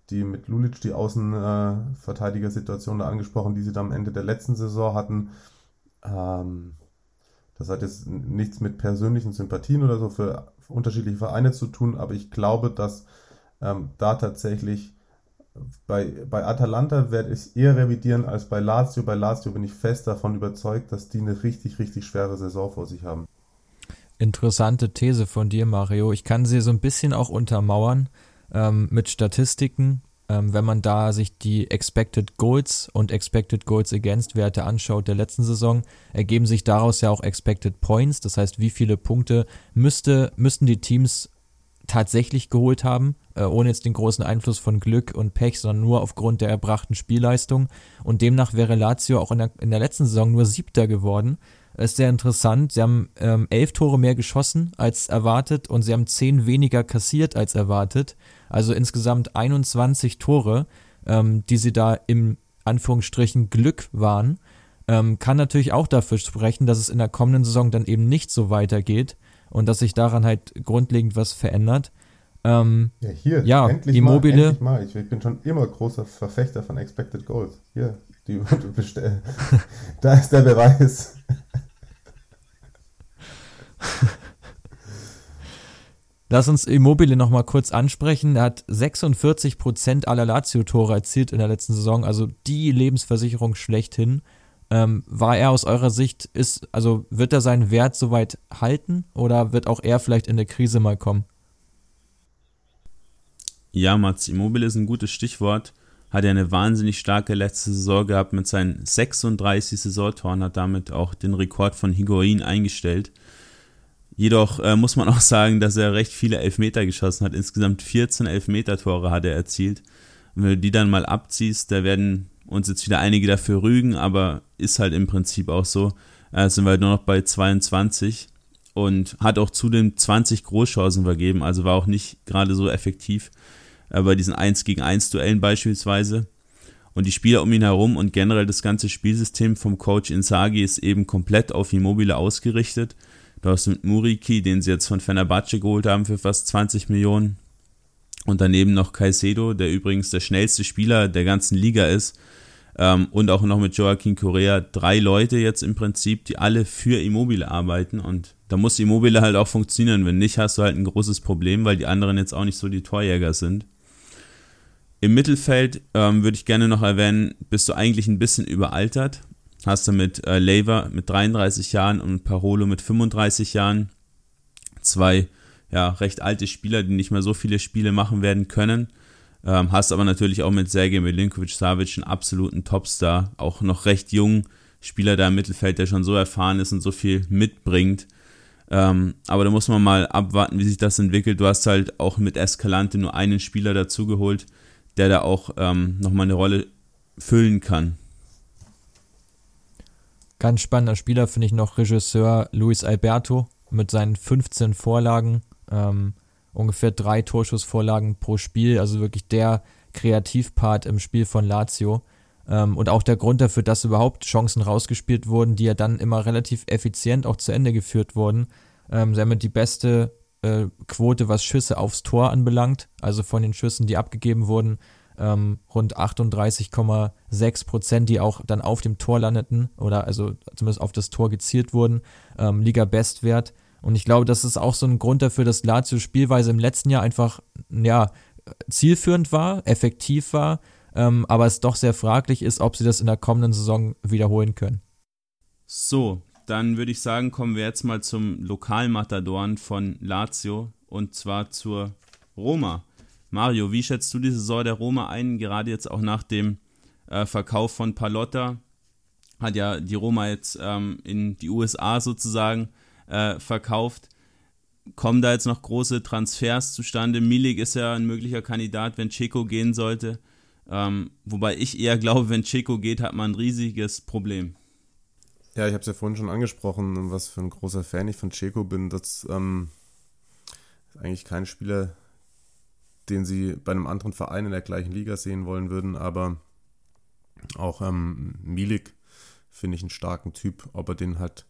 S3: die mit Lulic die Außenverteidiger-Situation da angesprochen, die sie da am Ende der letzten Saison hatten. Ähm, das hat jetzt nichts mit persönlichen Sympathien oder so für, unterschiedliche Vereine zu tun, aber ich glaube, dass ähm, da tatsächlich bei, bei Atalanta werde ich eher revidieren als bei Lazio. Bei Lazio bin ich fest davon überzeugt, dass die eine richtig, richtig schwere Saison vor sich haben.
S1: Interessante These von dir, Mario. Ich kann sie so ein bisschen auch untermauern ähm, mit Statistiken ähm, wenn man da sich die Expected Goals und Expected Goals Against Werte anschaut der letzten Saison, ergeben sich daraus ja auch Expected Points. Das heißt, wie viele Punkte müsste, müssten die Teams tatsächlich geholt haben, äh, ohne jetzt den großen Einfluss von Glück und Pech, sondern nur aufgrund der erbrachten Spielleistung. Und demnach wäre Lazio auch in der, in der letzten Saison nur Siebter geworden. Ist sehr interessant. Sie haben ähm, elf Tore mehr geschossen als erwartet und sie haben zehn weniger kassiert als erwartet. Also insgesamt 21 Tore, ähm, die sie da im Anführungsstrichen Glück waren. Ähm, kann natürlich auch dafür sprechen, dass es in der kommenden Saison dann eben nicht so weitergeht und dass sich daran halt grundlegend was verändert. Ähm,
S3: ja, hier,
S1: ja, endlich Immobile. Mal,
S3: endlich mal. Ich, ich, bin schon immer großer Verfechter von Expected Goals. Hier, die, [LAUGHS] da ist der Beweis. [LAUGHS]
S1: Lass uns Immobile nochmal kurz ansprechen. Er hat 46% aller Lazio-Tore erzielt in der letzten Saison, also die Lebensversicherung schlechthin. Ähm, war er aus eurer Sicht, ist, also wird er seinen Wert soweit halten oder wird auch er vielleicht in der Krise mal kommen?
S2: Ja, Mats Immobile ist ein gutes Stichwort. Hat er eine wahnsinnig starke letzte Saison gehabt mit seinen 36 Saisontoren, hat damit auch den Rekord von Higuain eingestellt. Jedoch äh, muss man [LAUGHS] auch sagen, dass er recht viele Elfmeter geschossen hat. Insgesamt 14 Elfmeter-Tore hat er erzielt. Und wenn du die dann mal abziehst, da werden uns jetzt wieder einige dafür rügen, aber ist halt im Prinzip auch so. Äh, sind wir halt nur noch bei 22 und hat auch zudem 20 Großchancen vergeben, also war auch nicht gerade so effektiv äh, bei diesen 1 gegen 1 Duellen beispielsweise. Und die Spieler um ihn herum und generell das ganze Spielsystem vom Coach Insagi ist eben komplett auf Immobile ausgerichtet. Du hast mit Muriki, den sie jetzt von Fenerbahce geholt haben für fast 20 Millionen. Und daneben noch Caicedo, der übrigens der schnellste Spieler der ganzen Liga ist. Ähm, und auch noch mit Joaquin Correa drei Leute jetzt im Prinzip, die alle für Immobile arbeiten. Und da muss Immobile halt auch funktionieren. Wenn nicht, hast du halt ein großes Problem, weil die anderen jetzt auch nicht so die Torjäger sind. Im Mittelfeld ähm, würde ich gerne noch erwähnen, bist du eigentlich ein bisschen überaltert. Hast du mit äh, Lever mit 33 Jahren und Parolo mit 35 Jahren zwei ja, recht alte Spieler, die nicht mehr so viele Spiele machen werden können. Ähm, hast aber natürlich auch mit Sergej Milinkovic-Savic einen absoluten Topstar, auch noch recht jung, Spieler da im Mittelfeld, der schon so erfahren ist und so viel mitbringt. Ähm, aber da muss man mal abwarten, wie sich das entwickelt. Du hast halt auch mit Escalante nur einen Spieler dazugeholt, der da auch ähm, nochmal eine Rolle füllen kann.
S1: Ganz spannender Spieler finde ich noch Regisseur Luis Alberto mit seinen 15 Vorlagen ähm, ungefähr drei Torschussvorlagen pro Spiel, also wirklich der Kreativpart im Spiel von Lazio. Ähm, und auch der Grund dafür, dass überhaupt Chancen rausgespielt wurden, die ja dann immer relativ effizient auch zu Ende geführt wurden. Ähm, damit die beste äh, Quote, was Schüsse aufs Tor anbelangt, also von den Schüssen, die abgegeben wurden, ähm, rund 38,6 Prozent, die auch dann auf dem Tor landeten oder also zumindest auf das Tor gezielt wurden, ähm, Liga-Bestwert. Und ich glaube, das ist auch so ein Grund dafür, dass Lazio Spielweise im letzten Jahr einfach, ja, zielführend war, effektiv war, ähm, aber es doch sehr fraglich ist, ob sie das in der kommenden Saison wiederholen können.
S2: So, dann würde ich sagen, kommen wir jetzt mal zum Lokalmatadoren von Lazio und zwar zur Roma. Mario, wie schätzt du die Saison der Roma ein, gerade jetzt auch nach dem äh, Verkauf von Palotta? Hat ja die Roma jetzt ähm, in die USA sozusagen äh, verkauft. Kommen da jetzt noch große Transfers zustande? Milik ist ja ein möglicher Kandidat, wenn Checo gehen sollte. Ähm, wobei ich eher glaube, wenn Checo geht, hat man ein riesiges Problem.
S3: Ja, ich habe es ja vorhin schon angesprochen, was für ein großer Fan ich von Checo bin. Das ähm, ist eigentlich kein Spieler, den sie bei einem anderen Verein in der gleichen Liga sehen wollen würden, aber auch ähm, Milik finde ich einen starken Typ. Ob er den halt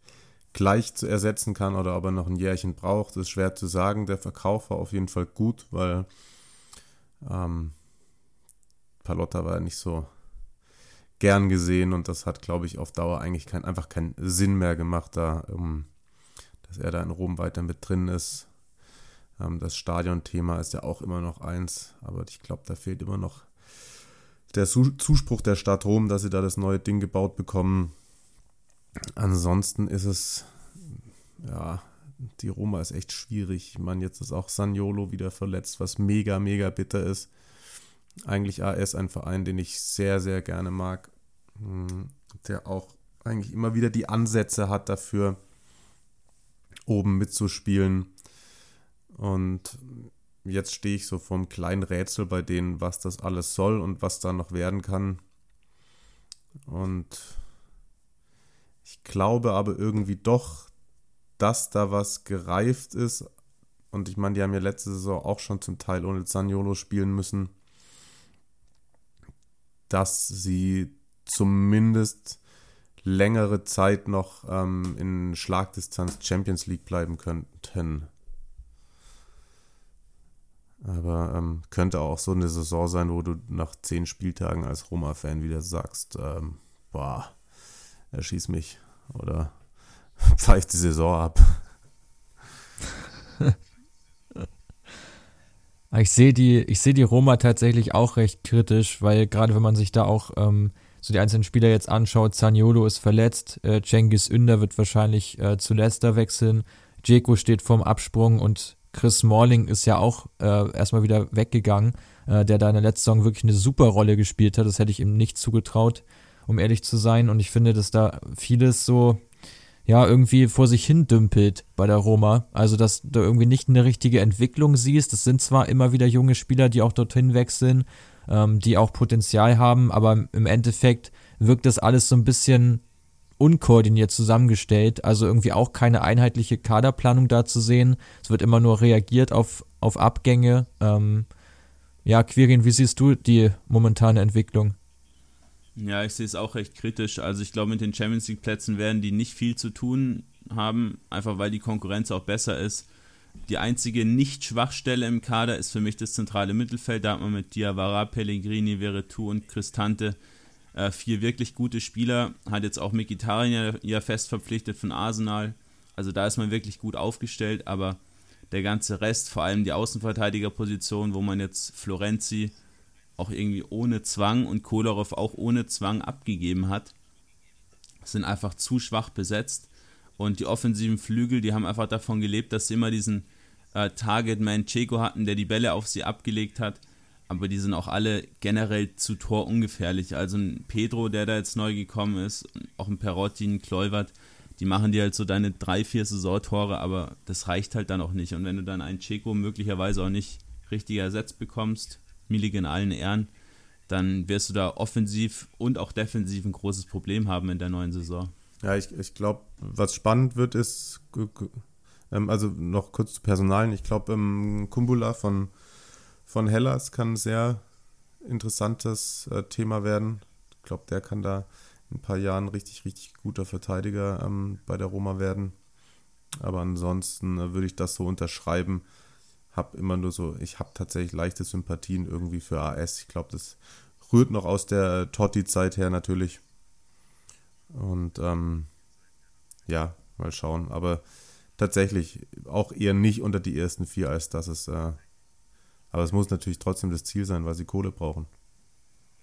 S3: gleich zu ersetzen kann oder ob er noch ein Jährchen braucht, ist schwer zu sagen. Der Verkauf war auf jeden Fall gut, weil ähm, Palotta war nicht so gern gesehen und das hat, glaube ich, auf Dauer eigentlich kein, einfach keinen Sinn mehr gemacht, da, um, dass er da in Rom weiter mit drin ist. Ähm, das Stadionthema ist ja auch immer noch eins, aber ich glaube, da fehlt immer noch der Zuspruch der Stadt Rom, dass sie da das neue Ding gebaut bekommen. Ansonsten ist es, ja, die Roma ist echt schwierig. Ich meine, jetzt ist auch Saniolo wieder verletzt, was mega, mega bitter ist. Eigentlich AS ein Verein, den ich sehr, sehr gerne mag, hm, der auch eigentlich immer wieder die Ansätze hat dafür, oben mitzuspielen. Und jetzt stehe ich so vom kleinen Rätsel bei denen, was das alles soll und was da noch werden kann. Und ich glaube aber irgendwie doch, dass da was gereift ist. Und ich meine, die haben ja letzte Saison auch schon zum Teil ohne Zaniolo spielen müssen. Dass sie zumindest längere Zeit noch ähm, in Schlagdistanz Champions League bleiben könnten. Aber ähm, könnte auch so eine Saison sein, wo du nach zehn Spieltagen als Roma-Fan wieder sagst, ähm, boah, erschieß mich oder [LAUGHS] pfeift die Saison ab. [LAUGHS]
S1: ich sehe die, sehe die Roma tatsächlich auch recht kritisch, weil gerade wenn man sich da auch ähm, so die einzelnen Spieler jetzt anschaut, Zaniolo ist verletzt, äh, Cengiz Ünder wird wahrscheinlich äh, zu Leicester wechseln, Jeko steht vorm Absprung und Chris Smalling ist ja auch äh, erstmal wieder weggegangen, äh, der da in der letzten Saison wirklich eine super Rolle gespielt hat. Das hätte ich ihm nicht zugetraut um ehrlich zu sein. Und ich finde, dass da vieles so, ja, irgendwie vor sich hin dümpelt bei der Roma. Also, dass du irgendwie nicht eine richtige Entwicklung siehst. Es sind zwar immer wieder junge Spieler, die auch dorthin wechseln, ähm, die auch Potenzial haben, aber im Endeffekt wirkt das alles so ein bisschen unkoordiniert zusammengestellt. Also irgendwie auch keine einheitliche Kaderplanung da zu sehen. Es wird immer nur reagiert auf, auf Abgänge. Ähm, ja, Quirin, wie siehst du die momentane Entwicklung?
S2: Ja, ich sehe es auch recht kritisch. Also ich glaube, mit den Champions League Plätzen werden die nicht viel zu tun haben, einfach weil die Konkurrenz auch besser ist. Die einzige Nicht-Schwachstelle im Kader ist für mich das zentrale Mittelfeld. Da hat man mit Diawara, Pellegrini, Veretout und Cristante äh, vier wirklich gute Spieler. Hat jetzt auch Mikitarian ja, ja fest verpflichtet von Arsenal. Also da ist man wirklich gut aufgestellt, aber der ganze Rest, vor allem die Außenverteidigerposition, wo man jetzt Florenzi auch irgendwie ohne Zwang und Kolarov auch ohne Zwang abgegeben hat, sind einfach zu schwach besetzt. Und die offensiven Flügel, die haben einfach davon gelebt, dass sie immer diesen äh, Target-Man Checo hatten, der die Bälle auf sie abgelegt hat. Aber die sind auch alle generell zu Tor ungefährlich. Also ein Pedro, der da jetzt neu gekommen ist, auch ein Perotti, ein Kluivert, die machen dir halt so deine drei, vier Saisontore, aber das reicht halt dann auch nicht. Und wenn du dann einen Checo möglicherweise auch nicht richtig ersetzt bekommst, Milig in allen Ehren, dann wirst du da offensiv und auch defensiv ein großes Problem haben in der neuen Saison.
S3: Ja, ich, ich glaube, was spannend wird, ist, ähm, also noch kurz zu Personalen, ich glaube, ähm, Kumbula von, von Hellas kann ein sehr interessantes äh, Thema werden. Ich glaube, der kann da in ein paar Jahren richtig, richtig guter Verteidiger ähm, bei der Roma werden. Aber ansonsten äh, würde ich das so unterschreiben habe immer nur so, ich habe tatsächlich leichte Sympathien irgendwie für AS. Ich glaube, das rührt noch aus der Totti-Zeit her natürlich. Und ähm, ja, mal schauen. Aber tatsächlich auch eher nicht unter die ersten vier, als dass es. Äh, aber es muss natürlich trotzdem das Ziel sein, weil sie Kohle brauchen.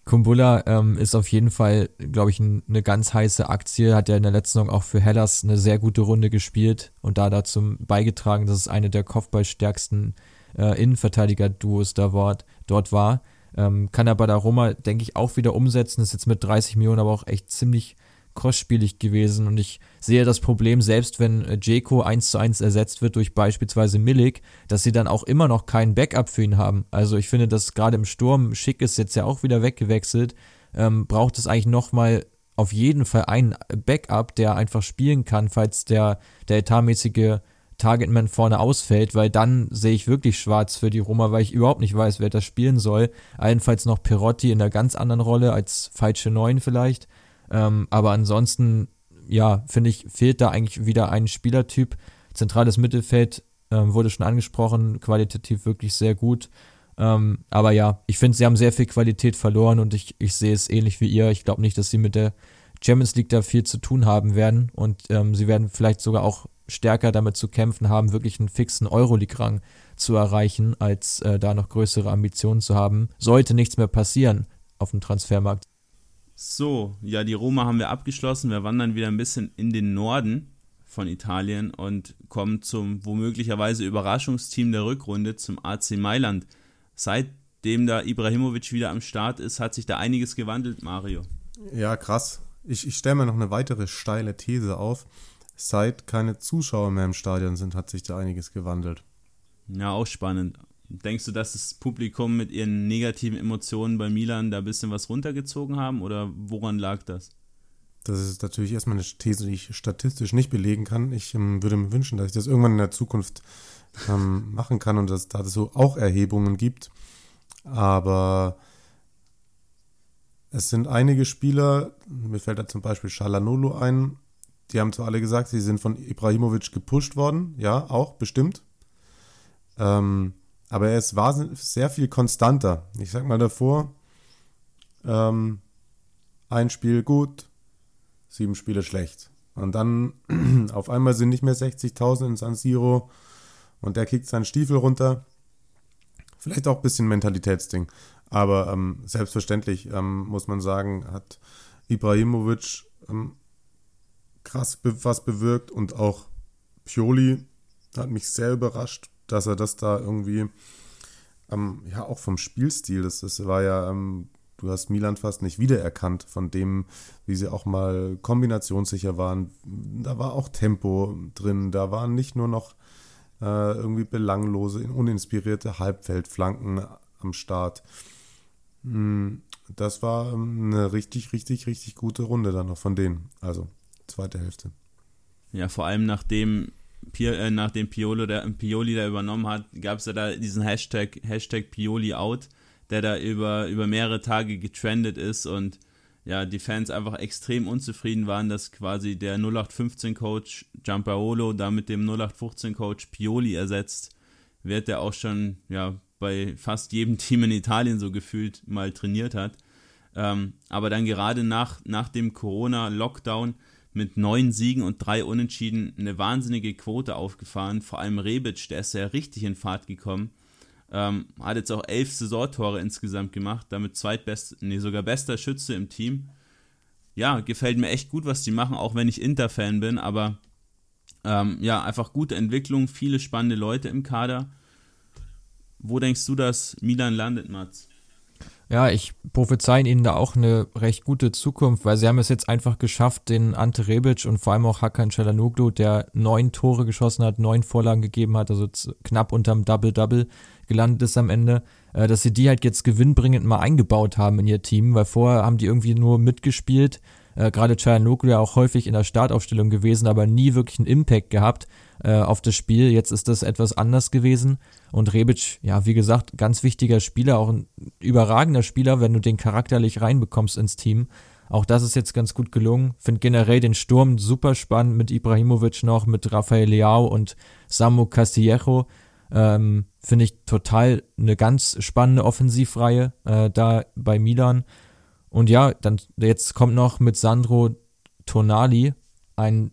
S1: Kumbula ähm, ist auf jeden Fall, glaube ich, ein, eine ganz heiße Aktie. Hat ja in der letzten Saison auch für Hellas eine sehr gute Runde gespielt und da dazu beigetragen, dass es eine der kopfballstärksten äh, Innenverteidiger-Duos dort war. Ähm, kann er bei der Roma, denke ich, auch wieder umsetzen. Ist jetzt mit 30 Millionen aber auch echt ziemlich kostspielig gewesen und ich sehe das Problem, selbst wenn äh, Jeko 1 zu 1 ersetzt wird durch beispielsweise Milik, dass sie dann auch immer noch keinen Backup für ihn haben. Also ich finde, dass gerade im Sturm, Schick ist jetzt ja auch wieder weggewechselt, ähm, braucht es eigentlich nochmal auf jeden Fall einen Backup, der einfach spielen kann, falls der, der etatmäßige Targetman vorne ausfällt, weil dann sehe ich wirklich schwarz für die Roma, weil ich überhaupt nicht weiß, wer das spielen soll. Allenfalls noch Perotti in einer ganz anderen Rolle als falsche Neun vielleicht. Ähm, aber ansonsten, ja, finde ich, fehlt da eigentlich wieder ein Spielertyp. Zentrales Mittelfeld ähm, wurde schon angesprochen, qualitativ wirklich sehr gut. Ähm, aber ja, ich finde, sie haben sehr viel Qualität verloren und ich, ich sehe es ähnlich wie ihr. Ich glaube nicht, dass sie mit der Champions League da viel zu tun haben werden und ähm, sie werden vielleicht sogar auch stärker damit zu kämpfen haben, wirklich einen fixen Euroleague-Rang zu erreichen, als äh, da noch größere Ambitionen zu haben. Sollte nichts mehr passieren auf dem Transfermarkt.
S2: So, ja, die Roma haben wir abgeschlossen. Wir wandern wieder ein bisschen in den Norden von Italien und kommen zum womöglicherweise Überraschungsteam der Rückrunde, zum AC Mailand. Seitdem da Ibrahimovic wieder am Start ist, hat sich da einiges gewandelt, Mario.
S3: Ja, krass. Ich, ich stelle mir noch eine weitere steile These auf. Seit keine Zuschauer mehr im Stadion sind, hat sich da einiges gewandelt.
S2: Ja, auch spannend. Denkst du, dass das Publikum mit ihren negativen Emotionen bei Milan da ein bisschen was runtergezogen haben oder woran lag das?
S3: Das ist natürlich erstmal eine These, die ich statistisch nicht belegen kann. Ich ähm, würde mir wünschen, dass ich das irgendwann in der Zukunft ähm, [LAUGHS] machen kann und dass da so auch Erhebungen gibt. Aber es sind einige Spieler, mir fällt da zum Beispiel Shalanolo ein, die haben zwar alle gesagt, sie sind von Ibrahimovic gepusht worden, ja, auch bestimmt. Ähm, aber er ist sehr viel konstanter. Ich sag mal davor, ähm, ein Spiel gut, sieben Spiele schlecht. Und dann [CLEARS THROAT] auf einmal sind nicht mehr 60.000 in San Siro und der kickt seinen Stiefel runter. Vielleicht auch ein bisschen Mentalitätsding. Aber ähm, selbstverständlich ähm, muss man sagen, hat Ibrahimovic ähm, krass was bewirkt und auch Pioli hat mich sehr überrascht, dass er das da irgendwie, ähm, ja, auch vom Spielstil, das, das war ja, ähm, du hast Milan fast nicht wiedererkannt von dem, wie sie auch mal kombinationssicher waren. Da war auch Tempo drin, da waren nicht nur noch äh, irgendwie belanglose, uninspirierte Halbfeldflanken am Start. Hm, das war ähm, eine richtig, richtig, richtig gute Runde dann noch von denen. Also, zweite Hälfte.
S2: Ja, vor allem nachdem Pio, äh, nachdem Piolo der, Pioli da übernommen hat, gab es ja da diesen Hashtag, Hashtag Pioli out, der da über, über mehrere Tage getrendet ist und ja, die Fans einfach extrem unzufrieden waren, dass quasi der 0815-Coach Giampaolo da mit dem 0815-Coach Pioli ersetzt wird, der auch schon ja, bei fast jedem Team in Italien so gefühlt mal trainiert hat. Ähm, aber dann gerade nach, nach dem Corona-Lockdown mit neun Siegen und drei Unentschieden eine wahnsinnige Quote aufgefahren. Vor allem Rebic, der ist ja richtig in Fahrt gekommen. Ähm, hat jetzt auch elf Saisontore insgesamt gemacht, damit zweitbest, nee, sogar bester Schütze im Team. Ja, gefällt mir echt gut, was die machen, auch wenn ich Inter-Fan bin, aber ähm, ja, einfach gute Entwicklung, viele spannende Leute im Kader. Wo denkst du, dass Milan landet, Mats?
S1: Ja, ich prophezei ihnen da auch eine recht gute Zukunft, weil sie haben es jetzt einfach geschafft, den Ante Rebic und vor allem auch Hakan Çalhanoğlu, der neun Tore geschossen hat, neun Vorlagen gegeben hat, also knapp unterm Double-Double gelandet ist am Ende, äh, dass sie die halt jetzt gewinnbringend mal eingebaut haben in ihr Team, weil vorher haben die irgendwie nur mitgespielt, äh, gerade Çalhanoğlu ja auch häufig in der Startaufstellung gewesen, aber nie wirklich einen Impact gehabt äh, auf das Spiel. Jetzt ist das etwas anders gewesen. Und Rebic, ja, wie gesagt, ganz wichtiger Spieler, auch ein überragender Spieler, wenn du den charakterlich reinbekommst ins Team. Auch das ist jetzt ganz gut gelungen. Finde generell den Sturm super spannend mit Ibrahimovic noch, mit Rafael Leao und Samu Castillejo. Ähm, Finde ich total eine ganz spannende Offensivreihe äh, da bei Milan. Und ja, dann jetzt kommt noch mit Sandro Tonali ein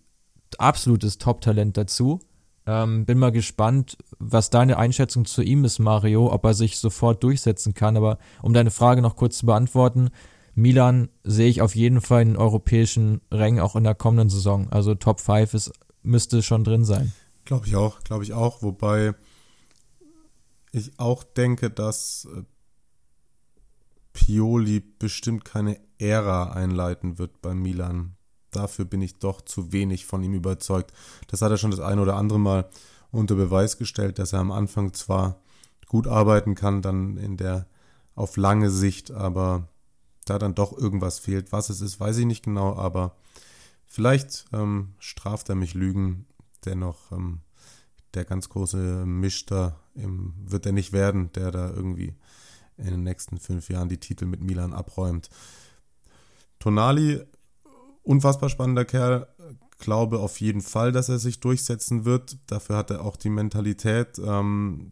S1: absolutes Top-Talent dazu. Ähm, bin mal gespannt, was deine Einschätzung zu ihm ist, Mario, ob er sich sofort durchsetzen kann. Aber um deine Frage noch kurz zu beantworten, Milan sehe ich auf jeden Fall in europäischen Rängen auch in der kommenden Saison. Also Top 5 ist, müsste schon drin sein.
S3: Glaube ich auch, glaube ich auch. Wobei ich auch denke, dass äh, Pioli bestimmt keine Ära einleiten wird bei Milan dafür bin ich doch zu wenig von ihm überzeugt. Das hat er schon das eine oder andere Mal unter Beweis gestellt, dass er am Anfang zwar gut arbeiten kann, dann in der auf lange Sicht, aber da dann doch irgendwas fehlt. Was es ist, weiß ich nicht genau, aber vielleicht ähm, straft er mich Lügen. Dennoch ähm, der ganz große Mischter im, wird er nicht werden, der da irgendwie in den nächsten fünf Jahren die Titel mit Milan abräumt. Tonali unfassbar spannender Kerl. Glaube auf jeden Fall, dass er sich durchsetzen wird. Dafür hat er auch die Mentalität. Ähm,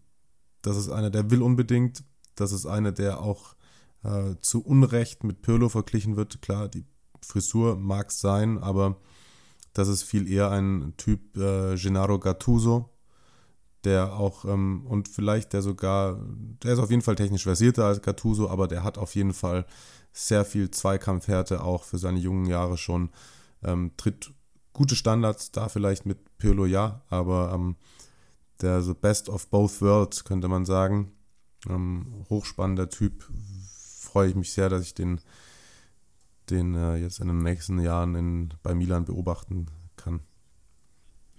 S3: das ist einer, der will unbedingt. Das ist einer, der auch äh, zu Unrecht mit Pirlo verglichen wird. Klar, die Frisur mag es sein, aber das ist viel eher ein Typ äh, Gennaro Gattuso, der auch, ähm, und vielleicht der sogar, der ist auf jeden Fall technisch versierter als Gattuso, aber der hat auf jeden Fall sehr viel Zweikampfhärte auch für seine jungen Jahre schon. Ähm, tritt gute Standards da vielleicht mit Pirlo, ja, aber ähm, der so Best of Both Worlds, könnte man sagen. Ähm, hochspannender Typ. Freue ich mich sehr, dass ich den, den äh, jetzt in den nächsten Jahren in, bei Milan beobachten kann.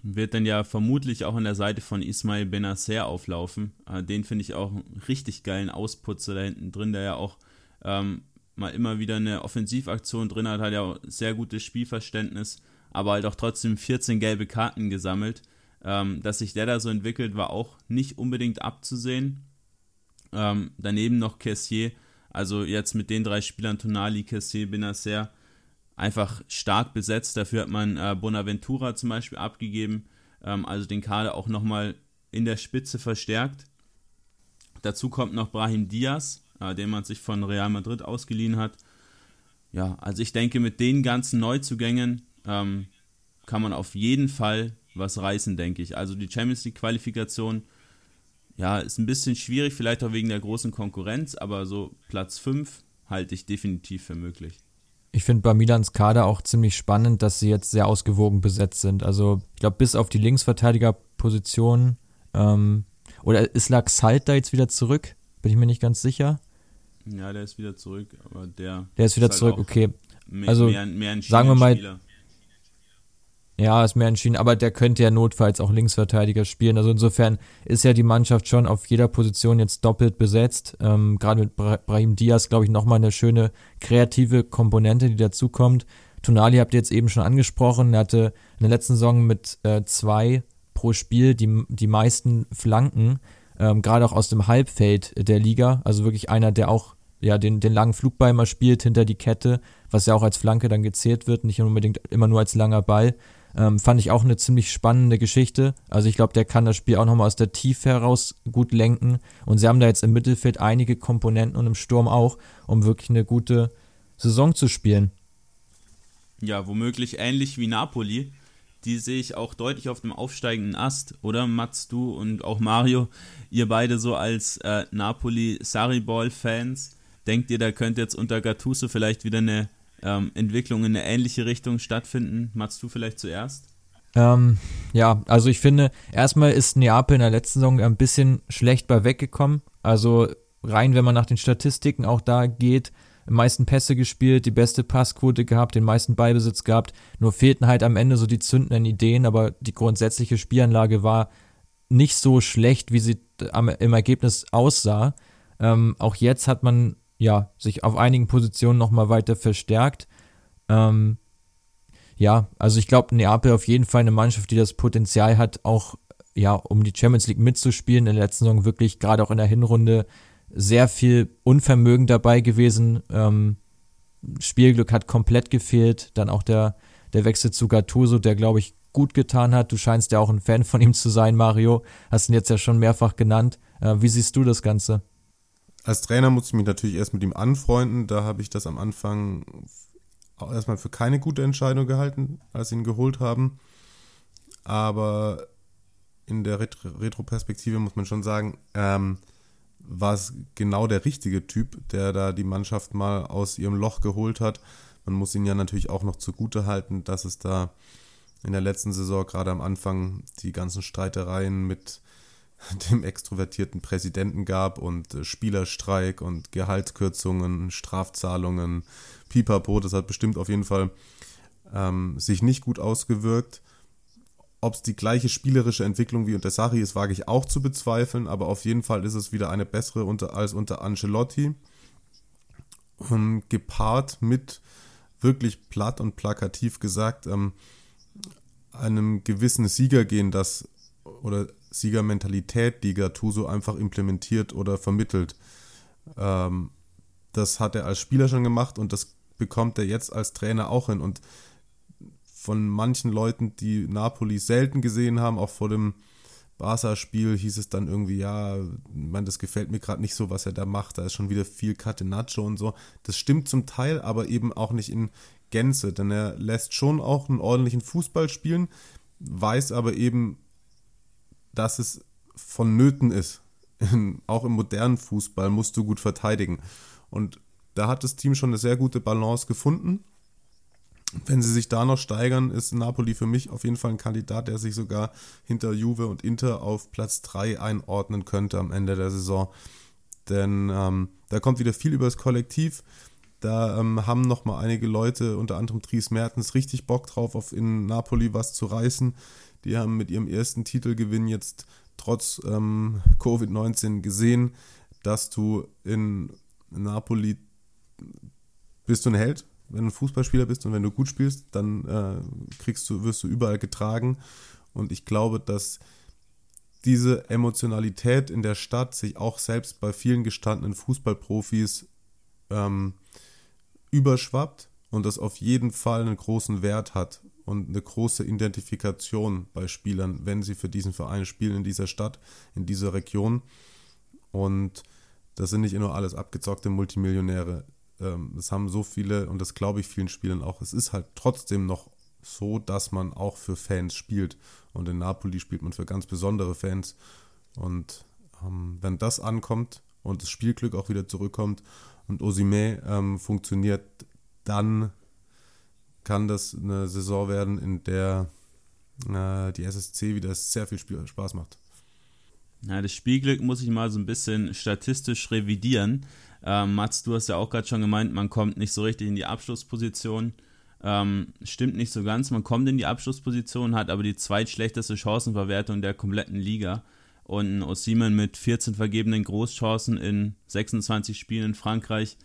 S2: Wird dann ja vermutlich auch an der Seite von Ismail Benacer auflaufen. Äh, den finde ich auch einen richtig geilen Ausputzer da hinten drin, der ja auch ähm, mal immer wieder eine Offensivaktion drin hat, hat ja auch sehr gutes Spielverständnis, aber halt auch trotzdem 14 gelbe Karten gesammelt. Ähm, dass sich der da so entwickelt, war auch nicht unbedingt abzusehen. Ähm, daneben noch Kessier, also jetzt mit den drei Spielern Tonali, Kessier, Benacer, einfach stark besetzt. Dafür hat man äh, Bonaventura zum Beispiel abgegeben, ähm, also den Kader auch nochmal in der Spitze verstärkt. Dazu kommt noch Brahim Diaz, äh, den man sich von Real Madrid ausgeliehen hat. Ja, also ich denke, mit den ganzen Neuzugängen ähm, kann man auf jeden Fall was reißen, denke ich. Also die Champions League-Qualifikation, ja, ist ein bisschen schwierig, vielleicht auch wegen der großen Konkurrenz, aber so Platz 5 halte ich definitiv für möglich.
S1: Ich finde bei Milans Kader auch ziemlich spannend, dass sie jetzt sehr ausgewogen besetzt sind. Also ich glaube, bis auf die Linksverteidigerposition ähm, oder ist Laxalt da jetzt wieder zurück? Bin ich mir nicht ganz sicher.
S2: Ja, der ist wieder zurück, aber der.
S1: Der ist wieder ist halt zurück, okay. Mehr, also mehr, mehr sagen wir mal. Spieler. Ja, ist mehr entschieden, aber der könnte ja notfalls auch Linksverteidiger spielen. Also insofern ist ja die Mannschaft schon auf jeder Position jetzt doppelt besetzt. Ähm, Gerade mit Brahim Diaz, glaube ich, nochmal eine schöne kreative Komponente, die dazukommt. Tonali habt ihr jetzt eben schon angesprochen. Er hatte in der letzten Saison mit äh, zwei pro Spiel die, die meisten Flanken, ähm, gerade auch aus dem Halbfeld der Liga. Also wirklich einer, der auch ja, den, den langen Flugball mal spielt hinter die Kette, was ja auch als Flanke dann gezählt wird, nicht unbedingt immer nur als langer Ball. Ähm, fand ich auch eine ziemlich spannende Geschichte. Also ich glaube, der kann das Spiel auch nochmal aus der Tiefe heraus gut lenken. Und sie haben da jetzt im Mittelfeld einige Komponenten und im Sturm auch, um wirklich eine gute Saison zu spielen.
S2: Ja, womöglich ähnlich wie Napoli. Die sehe ich auch deutlich auf dem aufsteigenden Ast, oder Mats, du und auch Mario, ihr beide so als äh, Napoli-Sarri-Ball-Fans. Denkt ihr, da könnte jetzt unter Gattuso vielleicht wieder eine ähm, Entwicklung in eine ähnliche Richtung stattfinden? Machst du vielleicht zuerst?
S1: Ähm, ja, also ich finde, erstmal ist Neapel in der letzten Saison ein bisschen schlecht bei weggekommen. Also rein, wenn man nach den Statistiken auch da geht, die meisten Pässe gespielt, die beste Passquote gehabt, den meisten Beibesitz gehabt. Nur fehlten halt am Ende so die zündenden Ideen, aber die grundsätzliche Spielanlage war nicht so schlecht, wie sie am, im Ergebnis aussah. Ähm, auch jetzt hat man ja, sich auf einigen Positionen nochmal weiter verstärkt. Ähm, ja, also ich glaube, Neapel auf jeden Fall eine Mannschaft, die das Potenzial hat, auch ja, um die Champions League mitzuspielen. In der letzten Saison wirklich gerade auch in der Hinrunde sehr viel Unvermögen dabei gewesen. Ähm, Spielglück hat komplett gefehlt. Dann auch der, der Wechsel zu Gattuso, der glaube ich gut getan hat. Du scheinst ja auch ein Fan von ihm zu sein, Mario. Hast ihn jetzt ja schon mehrfach genannt. Äh, wie siehst du das Ganze?
S3: Als Trainer musste ich mich natürlich erst mit ihm anfreunden. Da habe ich das am Anfang erstmal für keine gute Entscheidung gehalten, als sie ihn geholt haben. Aber in der Retroperspektive muss man schon sagen, ähm, war es genau der richtige Typ, der da die Mannschaft mal aus ihrem Loch geholt hat. Man muss ihn ja natürlich auch noch zugute halten, dass es da in der letzten Saison gerade am Anfang die ganzen Streitereien mit [LAUGHS] dem extrovertierten Präsidenten gab und äh, Spielerstreik und Gehaltskürzungen, Strafzahlungen, Pipapo, das hat bestimmt auf jeden Fall ähm, sich nicht gut ausgewirkt. Ob es die gleiche spielerische Entwicklung wie unter Sari ist, wage ich auch zu bezweifeln, aber auf jeden Fall ist es wieder eine bessere unter, als unter Ancelotti. Ähm, gepaart mit wirklich platt und plakativ gesagt ähm, einem gewissen Siegergehen, das oder Siegermentalität, die Gattuso einfach implementiert oder vermittelt. Ähm, das hat er als Spieler schon gemacht und das bekommt er jetzt als Trainer auch hin. Und von manchen Leuten, die Napoli selten gesehen haben, auch vor dem Barca-Spiel hieß es dann irgendwie, ja, man, das gefällt mir gerade nicht so, was er da macht. Da ist schon wieder viel Catenaccio und so. Das stimmt zum Teil, aber eben auch nicht in Gänze, denn er lässt schon auch einen ordentlichen Fußball spielen, weiß aber eben dass es vonnöten ist. auch im modernen Fußball musst du gut verteidigen. Und da hat das Team schon eine sehr gute Balance gefunden. Wenn sie sich da noch steigern, ist Napoli für mich auf jeden Fall ein Kandidat, der sich sogar hinter Juve und Inter auf Platz 3 einordnen könnte am Ende der Saison. Denn ähm, da kommt wieder viel über das Kollektiv. Da ähm, haben nochmal einige Leute, unter anderem Dries Mertens, richtig Bock drauf, auf in Napoli was zu reißen. Die haben mit ihrem ersten Titelgewinn jetzt trotz ähm, Covid-19 gesehen, dass du in Napoli bist du ein Held, wenn du ein Fußballspieler bist und wenn du gut spielst, dann äh, kriegst du, wirst du überall getragen. Und ich glaube, dass diese Emotionalität in der Stadt sich auch selbst bei vielen gestandenen Fußballprofis ähm, überschwappt und das auf jeden Fall einen großen Wert hat und eine große Identifikation bei Spielern, wenn sie für diesen Verein spielen in dieser Stadt, in dieser Region. Und das sind nicht nur alles abgezockte Multimillionäre. Ähm, das haben so viele und das glaube ich vielen Spielern auch. Es ist halt trotzdem noch so, dass man auch für Fans spielt. Und in Napoli spielt man für ganz besondere Fans. Und ähm, wenn das ankommt und das Spielglück auch wieder zurückkommt und Osime ähm, funktioniert, dann kann das eine Saison werden, in der äh, die SSC wieder sehr viel Spiel Spaß macht.
S2: Ja, das Spielglück muss ich mal so ein bisschen statistisch revidieren. Ähm, Mats, du hast ja auch gerade schon gemeint, man kommt nicht so richtig in die Abschlussposition. Ähm, stimmt nicht so ganz. Man kommt in die Abschlussposition, hat aber die zweitschlechteste Chancenverwertung der kompletten Liga. Und Osimen mit 14 vergebenen Großchancen in 26 Spielen in Frankreich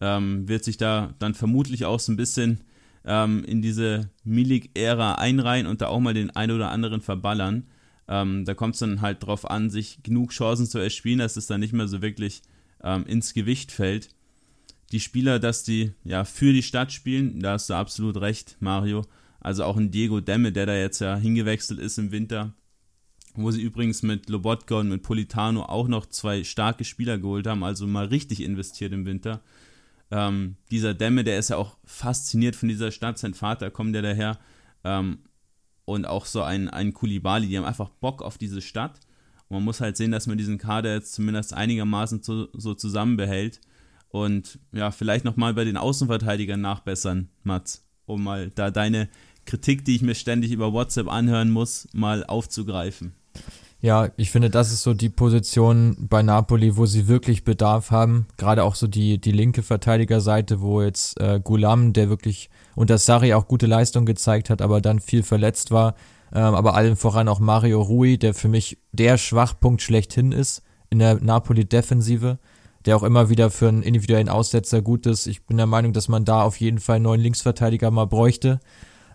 S2: ähm, wird sich da dann vermutlich auch so ein bisschen ähm, in diese Milik-Ära einreihen und da auch mal den ein oder anderen verballern. Ähm, da kommt es dann halt drauf an, sich genug Chancen zu erspielen, dass es dann nicht mehr so wirklich ähm, ins Gewicht fällt. die Spieler, dass die ja für die Stadt spielen, da hast du absolut recht, Mario. Also auch ein Diego Demme, der da jetzt ja hingewechselt ist im Winter, wo sie übrigens mit Lobotka und mit Politano auch noch zwei starke Spieler geholt haben, also mal richtig investiert im Winter. Ähm, dieser Demme, der ist ja auch fasziniert von dieser Stadt, sein Vater kommt ja daher. Ähm, und auch so ein, ein Kulibali, die haben einfach Bock auf diese Stadt. Und man muss halt sehen, dass man diesen Kader jetzt zumindest einigermaßen so, so zusammenbehält. Und ja, vielleicht nochmal bei den Außenverteidigern nachbessern, Mats, um mal da deine Kritik, die ich mir ständig über WhatsApp anhören muss, mal aufzugreifen.
S1: Ja, ich finde, das ist so die Position bei Napoli, wo sie wirklich Bedarf haben. Gerade auch so die, die linke Verteidigerseite, wo jetzt äh, Gulam, der wirklich unter Sarri auch gute Leistung gezeigt hat, aber dann viel verletzt war. Ähm, aber allen voran auch Mario Rui, der für mich der Schwachpunkt schlechthin ist in der Napoli-Defensive, der auch immer wieder für einen individuellen Aussetzer gut ist. Ich bin der Meinung, dass man da auf jeden Fall einen neuen Linksverteidiger mal bräuchte.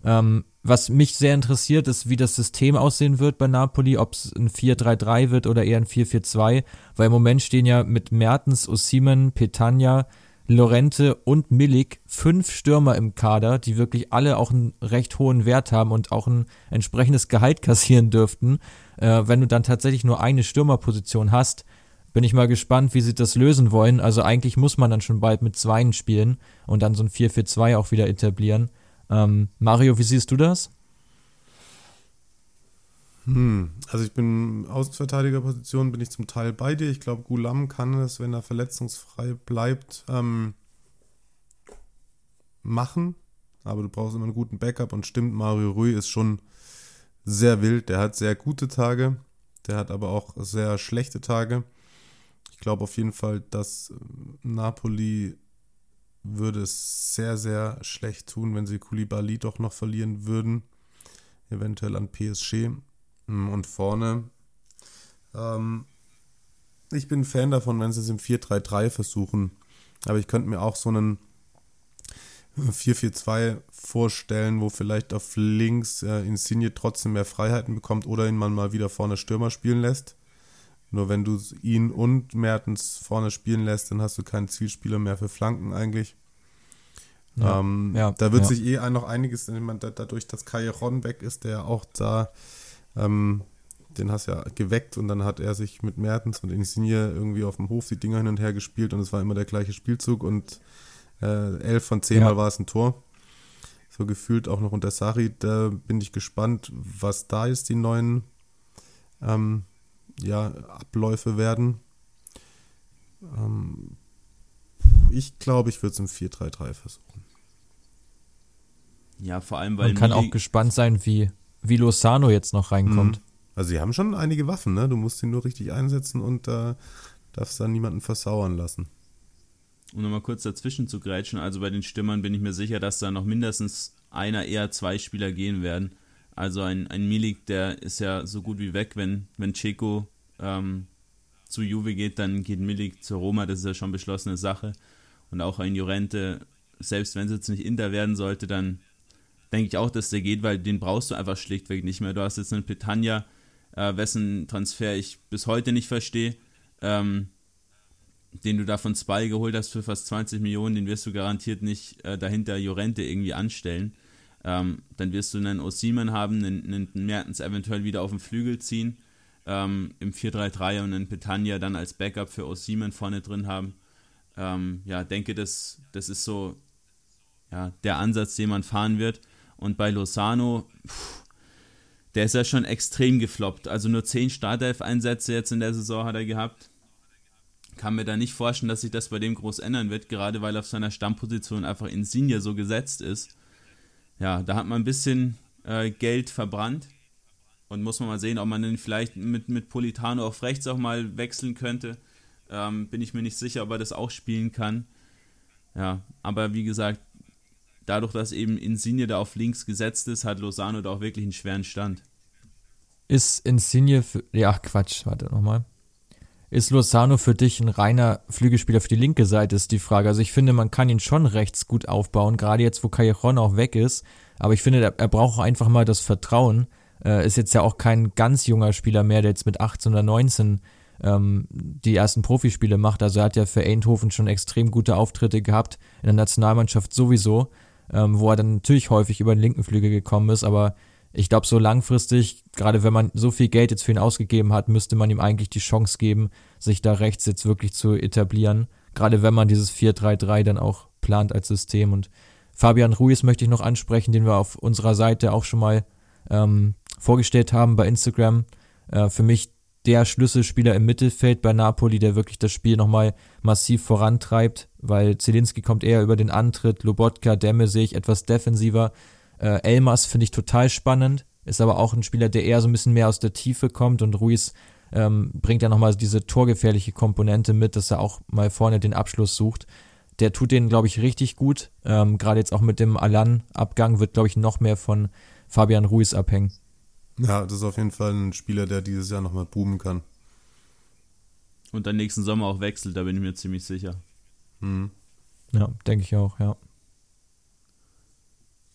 S1: Ähm, was mich sehr interessiert, ist, wie das System aussehen wird bei Napoli, ob es ein 4-3-3 wird oder eher ein 4-4-2, weil im Moment stehen ja mit Mertens, Osimen, Petagna, Lorente und Milik fünf Stürmer im Kader, die wirklich alle auch einen recht hohen Wert haben und auch ein entsprechendes Gehalt [LAUGHS] kassieren dürften. Äh, wenn du dann tatsächlich nur eine Stürmerposition hast, bin ich mal gespannt, wie sie das lösen wollen. Also eigentlich muss man dann schon bald mit Zweien spielen und dann so ein 4-4-2 auch wieder etablieren. Ähm, Mario, wie siehst du das?
S3: Hm, also ich bin Außenverteidigerposition, bin ich zum Teil bei dir. Ich glaube, Gulam kann es, wenn er verletzungsfrei bleibt, ähm, machen. Aber du brauchst immer einen guten Backup und stimmt, Mario Rui ist schon sehr wild. Der hat sehr gute Tage, der hat aber auch sehr schlechte Tage. Ich glaube auf jeden Fall, dass Napoli würde es sehr, sehr schlecht tun, wenn sie Koulibaly doch noch verlieren würden. Eventuell an PSG. Hm, und vorne. Ähm, ich bin Fan davon, wenn sie es im 4-3-3 versuchen. Aber ich könnte mir auch so einen 4-4-2 vorstellen, wo vielleicht auf links äh, Insigne trotzdem mehr Freiheiten bekommt oder ihn man mal wieder vorne Stürmer spielen lässt. Nur wenn du ihn und Mertens vorne spielen lässt, dann hast du keinen Zielspieler mehr für Flanken eigentlich. Ja, ähm, ja, da wird ja. sich eh noch einiges, dadurch, dass Callejon weg ist, der auch da, ähm, den hast ja geweckt und dann hat er sich mit Mertens und Insigne irgendwie auf dem Hof die Dinger hin und her gespielt und es war immer der gleiche Spielzug und äh, elf von zehn Mal war es ein Tor. So gefühlt auch noch unter Sari, da bin ich gespannt, was da jetzt die neuen ähm, ja, Abläufe werden. Ähm, ich glaube, ich würde es im 4-3-3 versuchen.
S2: Ja, vor allem, weil.
S1: Man kann auch gespannt sein, wie, wie Lozano jetzt noch reinkommt. Mhm.
S3: Also, sie haben schon einige Waffen, ne? Du musst ihn nur richtig einsetzen und äh, darfst dann niemanden versauern lassen.
S2: Um nochmal kurz dazwischen zu grätschen, also bei den Stimmern bin ich mir sicher, dass da noch mindestens einer, eher zwei Spieler gehen werden. Also ein, ein Milik, der ist ja so gut wie weg, wenn, wenn Ceco ähm, zu Juve geht, dann geht Milik zu Roma, das ist ja schon beschlossene Sache. Und auch ein Jorente, selbst wenn es jetzt nicht Inter werden sollte, dann denke ich auch, dass der geht, weil den brauchst du einfach schlichtweg nicht mehr. Du hast jetzt einen Petagna, äh, wessen Transfer ich bis heute nicht verstehe, ähm, den du da von Spy geholt hast für fast 20 Millionen, den wirst du garantiert nicht äh, dahinter Jorente irgendwie anstellen. Ähm, dann wirst du einen Osimen haben, einen, einen Mertens eventuell wieder auf den Flügel ziehen, ähm, im 4-3-3 und einen Petagna dann als Backup für Osimen vorne drin haben. Ähm, ja, denke, das, das ist so ja, der Ansatz, den man fahren wird. Und bei Lozano, pff, der ist ja schon extrem gefloppt. Also nur 10 Startelf-Einsätze jetzt in der Saison hat er gehabt. Kann mir da nicht vorstellen, dass sich das bei dem groß ändern wird, gerade weil auf seiner Stammposition einfach Insigne so gesetzt ist. Ja, da hat man ein bisschen äh, Geld verbrannt. Und muss man mal sehen, ob man dann vielleicht mit, mit Politano auf rechts auch mal wechseln könnte. Ähm, bin ich mir nicht sicher, ob er das auch spielen kann. Ja, aber wie gesagt, dadurch, dass eben Insigne da auf links gesetzt ist, hat Lozano da auch wirklich einen schweren Stand.
S1: Ist Insigne für. Ja, Quatsch, warte nochmal. Ist Lozano für dich ein reiner Flügelspieler für die linke Seite, ist die Frage. Also ich finde, man kann ihn schon rechts gut aufbauen, gerade jetzt, wo Callejon auch weg ist. Aber ich finde, er braucht einfach mal das Vertrauen. Äh, ist jetzt ja auch kein ganz junger Spieler mehr, der jetzt mit 18 oder 19 ähm, die ersten Profispiele macht. Also er hat ja für Eindhoven schon extrem gute Auftritte gehabt, in der Nationalmannschaft sowieso, ähm, wo er dann natürlich häufig über den linken Flügel gekommen ist, aber ich glaube, so langfristig, gerade wenn man so viel Geld jetzt für ihn ausgegeben hat, müsste man ihm eigentlich die Chance geben, sich da rechts jetzt wirklich zu etablieren. Gerade wenn man dieses 4-3-3 dann auch plant als System. Und Fabian Ruiz möchte ich noch ansprechen, den wir auf unserer Seite auch schon mal ähm, vorgestellt haben bei Instagram. Äh, für mich der Schlüsselspieler im Mittelfeld bei Napoli, der wirklich das Spiel nochmal massiv vorantreibt, weil Zielinski kommt eher über den Antritt, Lobotka, Demme sehe ich etwas defensiver. Äh, Elmas finde ich total spannend, ist aber auch ein Spieler, der eher so ein bisschen mehr aus der Tiefe kommt und Ruiz ähm, bringt ja nochmal diese torgefährliche Komponente mit, dass er auch mal vorne den Abschluss sucht. Der tut den, glaube ich, richtig gut. Ähm, Gerade jetzt auch mit dem Alan-Abgang wird, glaube ich, noch mehr von Fabian Ruiz abhängen.
S3: Ja, das ist auf jeden Fall ein Spieler, der dieses Jahr nochmal boomen kann.
S2: Und dann nächsten Sommer auch wechselt, da bin ich mir ziemlich sicher.
S1: Mhm. Ja, denke ich auch, ja.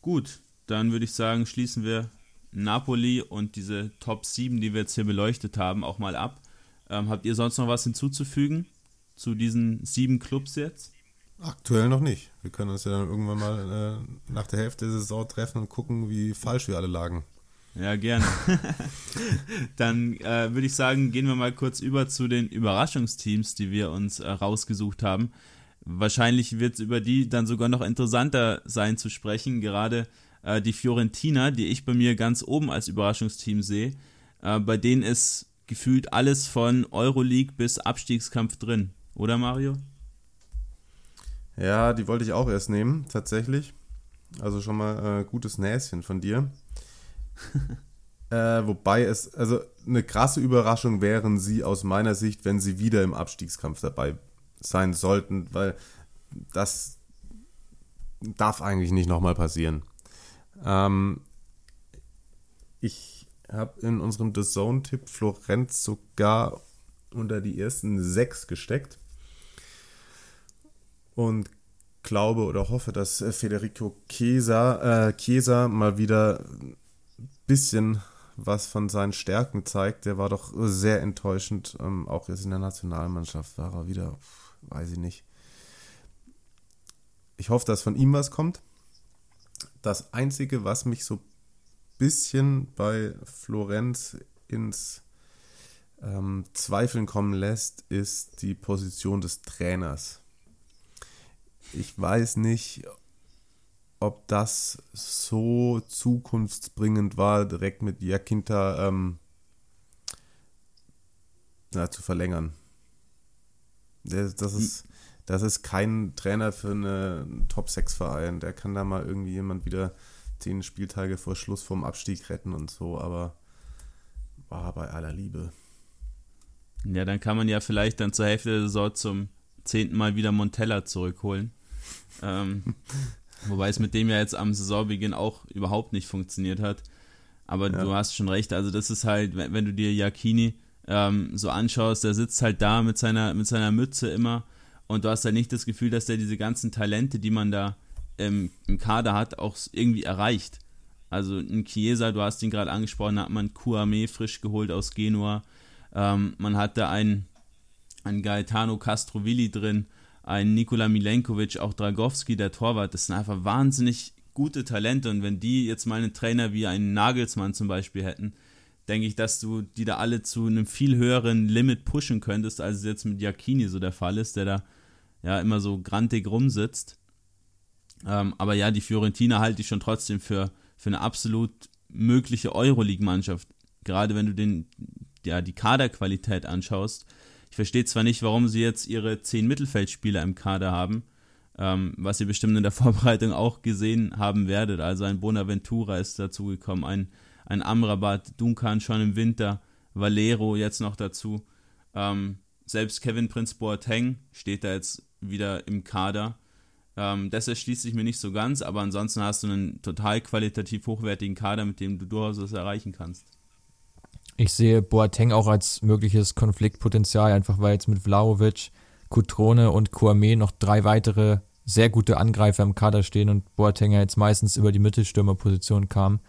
S2: Gut, dann würde ich sagen, schließen wir Napoli und diese Top 7, die wir jetzt hier beleuchtet haben, auch mal ab. Ähm, habt ihr sonst noch was hinzuzufügen zu diesen sieben Clubs jetzt?
S3: Aktuell noch nicht. Wir können uns ja dann irgendwann mal äh, nach der Hälfte der Saison treffen und gucken, wie falsch wir alle lagen.
S2: Ja, gerne. [LAUGHS] Dann äh, würde ich sagen, gehen wir mal kurz über zu den Überraschungsteams, die wir uns äh, rausgesucht haben. Wahrscheinlich wird es über die dann sogar noch interessanter sein zu sprechen. Gerade äh, die Fiorentina, die ich bei mir ganz oben als Überraschungsteam sehe, äh, bei denen ist gefühlt alles von Euroleague bis Abstiegskampf drin. Oder Mario?
S3: Ja, die wollte ich auch erst nehmen, tatsächlich. Also schon mal äh, gutes Näschen von dir. [LAUGHS] äh, wobei es, also eine krasse Überraschung wären sie aus meiner Sicht, wenn sie wieder im Abstiegskampf dabei sein sollten, weil das darf eigentlich nicht nochmal passieren. Ähm, ich habe in unserem The Zone-Tipp Florenz sogar unter die ersten sechs gesteckt und glaube oder hoffe, dass Federico Chiesa, äh, Chiesa mal wieder bisschen was von seinen Stärken zeigt. Der war doch sehr enttäuschend. Ähm, auch jetzt in der Nationalmannschaft war er wieder, weiß ich nicht. Ich hoffe, dass von ihm was kommt. Das Einzige, was mich so ein bisschen bei Florenz ins ähm, Zweifeln kommen lässt, ist die Position des Trainers. Ich weiß nicht, ob das so zukunftsbringend war, direkt mit Jakinta ähm, na, zu verlängern. Das, das, ist, das ist kein Trainer für einen Top-6-Verein. Der kann da mal irgendwie jemand wieder zehn Spieltage vor Schluss vom Abstieg retten und so, aber war bei aller Liebe.
S2: Ja, dann kann man ja vielleicht dann zur Hälfte der Saison zum zehnten Mal wieder Montella zurückholen. ähm, [LAUGHS] Wobei es mit dem ja jetzt am Saisonbeginn auch überhaupt nicht funktioniert hat. Aber ja. du hast schon recht, also das ist halt, wenn, wenn du dir Yakini ähm, so anschaust, der sitzt halt da mit seiner, mit seiner Mütze immer und du hast halt nicht das Gefühl, dass der diese ganzen Talente, die man da ähm, im Kader hat, auch irgendwie erreicht. Also ein Chiesa, du hast ihn gerade angesprochen, hat man Kuame frisch geholt aus Genua. Ähm, man hatte einen, einen Gaetano Castrovilli drin, ein Nikola Milenkovic, auch Dragowski, der Torwart, das sind einfach wahnsinnig gute Talente und wenn die jetzt mal einen Trainer wie einen Nagelsmann zum Beispiel hätten, denke ich, dass du die da alle zu einem viel höheren Limit pushen könntest, als es jetzt mit Jacchini so der Fall ist, der da ja immer so grantig rumsitzt. Ähm, aber ja, die Fiorentina halte ich schon trotzdem für, für eine absolut mögliche Euroleague-Mannschaft. Gerade wenn du den, ja, die Kaderqualität anschaust, ich verstehe zwar nicht, warum sie jetzt ihre zehn Mittelfeldspieler im Kader haben, ähm, was ihr bestimmt in der [LAUGHS] Vorbereitung auch gesehen haben werdet. Also ein Bonaventura ist dazugekommen, ein, ein Amrabat, Duncan schon im Winter, Valero jetzt noch dazu. Ähm, selbst Kevin Prince Boateng steht da jetzt wieder im Kader. Ähm, das erschließt sich mir nicht so ganz, aber ansonsten hast du einen total qualitativ hochwertigen Kader, mit dem du durchaus was erreichen kannst.
S1: Ich sehe Boateng auch als mögliches Konfliktpotenzial, einfach weil jetzt mit Vlaovic, Kutrone und Kouame noch drei weitere sehr gute Angreifer im Kader stehen und Boateng ja jetzt meistens über die Mittelstürmerposition kam.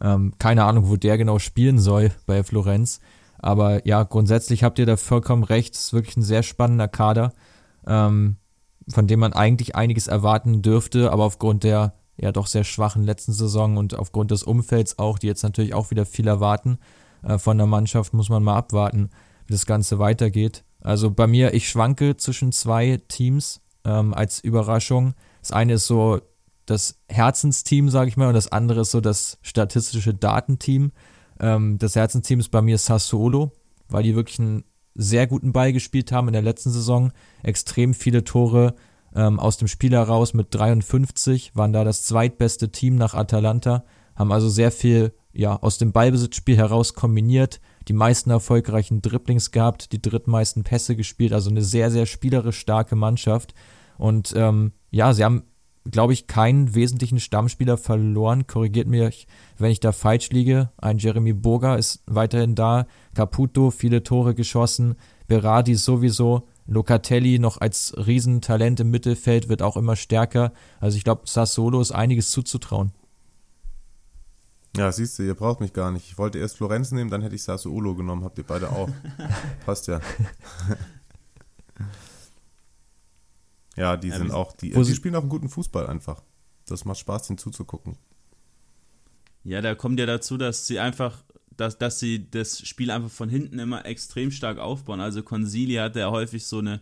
S1: Ähm, keine Ahnung, wo der genau spielen soll bei Florenz, Aber ja, grundsätzlich habt ihr da vollkommen recht. Es ist wirklich ein sehr spannender Kader, ähm, von dem man eigentlich einiges erwarten dürfte, aber aufgrund der ja doch sehr schwachen letzten Saison und aufgrund des Umfelds auch, die jetzt natürlich auch wieder viel erwarten äh, von der Mannschaft, muss man mal abwarten, wie das Ganze weitergeht. Also bei mir, ich schwanke zwischen zwei Teams ähm, als Überraschung. Das eine ist so das Herzensteam, sage ich mal, und das andere ist so das statistische Datenteam. Ähm, das Herzensteam ist bei mir Sassuolo, weil die wirklich einen sehr guten Ball gespielt haben in der letzten Saison. Extrem viele Tore ähm, aus dem Spiel heraus mit 53, waren da das zweitbeste Team nach Atalanta, haben also sehr viel ja, aus dem Ballbesitzspiel heraus kombiniert, die meisten erfolgreichen Dribblings gehabt, die drittmeisten Pässe gespielt, also eine sehr, sehr spielerisch starke Mannschaft. Und ähm, ja, sie haben glaube ich, keinen wesentlichen Stammspieler verloren. Korrigiert mich, wenn ich da falsch liege. Ein Jeremy Burger ist weiterhin da. Caputo, viele Tore geschossen. Berardi sowieso. Locatelli noch als Riesentalent im Mittelfeld wird auch immer stärker. Also ich glaube, Sassolo ist einiges zuzutrauen.
S3: Ja, siehst du, ihr braucht mich gar nicht. Ich wollte erst Florenz nehmen, dann hätte ich Sassuolo genommen. Habt ihr beide auch. [LAUGHS] Passt ja. [LAUGHS] Ja, die ja, sind auch, die, die spielen auch einen guten Fußball einfach. Das macht Spaß, den zuzugucken.
S2: Ja, da kommt ja dazu, dass sie einfach, dass, dass sie das Spiel einfach von hinten immer extrem stark aufbauen. Also Consili hat ja häufig so eine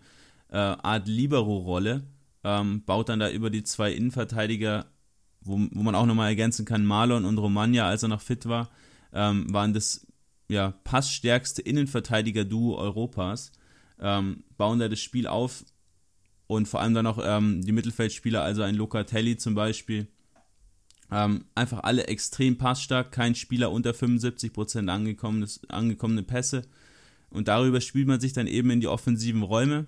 S2: äh, Art Libero-Rolle, ähm, baut dann da über die zwei Innenverteidiger, wo, wo man auch nochmal ergänzen kann, Marlon und Romagna, als er noch fit war, ähm, waren das ja, passstärkste Innenverteidiger-Duo Europas. Ähm, bauen da das Spiel auf und vor allem dann noch ähm, die Mittelfeldspieler, also ein Locatelli zum Beispiel. Ähm, einfach alle extrem passstark, kein Spieler unter 75% angekommene Pässe. Und darüber spielt man sich dann eben in die offensiven Räume.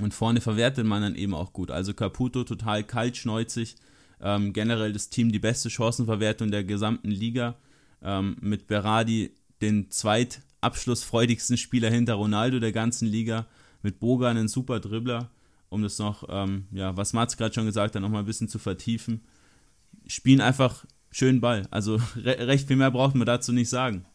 S2: Und vorne verwertet man dann eben auch gut. Also Caputo total kaltschneuzig. Ähm, generell das Team die beste Chancenverwertung der gesamten Liga. Ähm, mit Berardi den zweitabschlussfreudigsten Spieler hinter Ronaldo der ganzen Liga. Mit Boga einen super Dribbler um das noch, ähm, ja, was Mats gerade schon gesagt hat, noch mal ein bisschen zu vertiefen. Spielen einfach schönen Ball. Also re recht viel mehr braucht man dazu nicht sagen.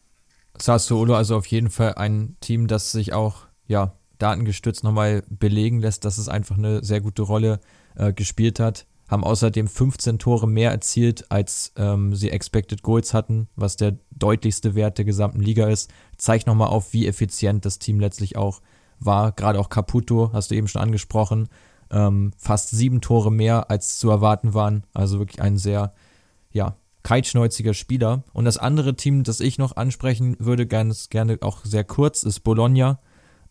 S1: Sassuolo also auf jeden Fall ein Team, das sich auch, ja, datengestützt nochmal belegen lässt, dass es einfach eine sehr gute Rolle äh, gespielt hat. Haben außerdem 15 Tore mehr erzielt, als ähm, sie Expected Goals hatten, was der deutlichste Wert der gesamten Liga ist. Zeigt nochmal auf, wie effizient das Team letztlich auch war. Gerade auch Caputo, hast du eben schon angesprochen. Ähm, fast sieben Tore mehr als zu erwarten waren. Also wirklich ein sehr, ja, keitschnäuziger Spieler. Und das andere Team, das ich noch ansprechen würde, ganz gerne auch sehr kurz, ist Bologna,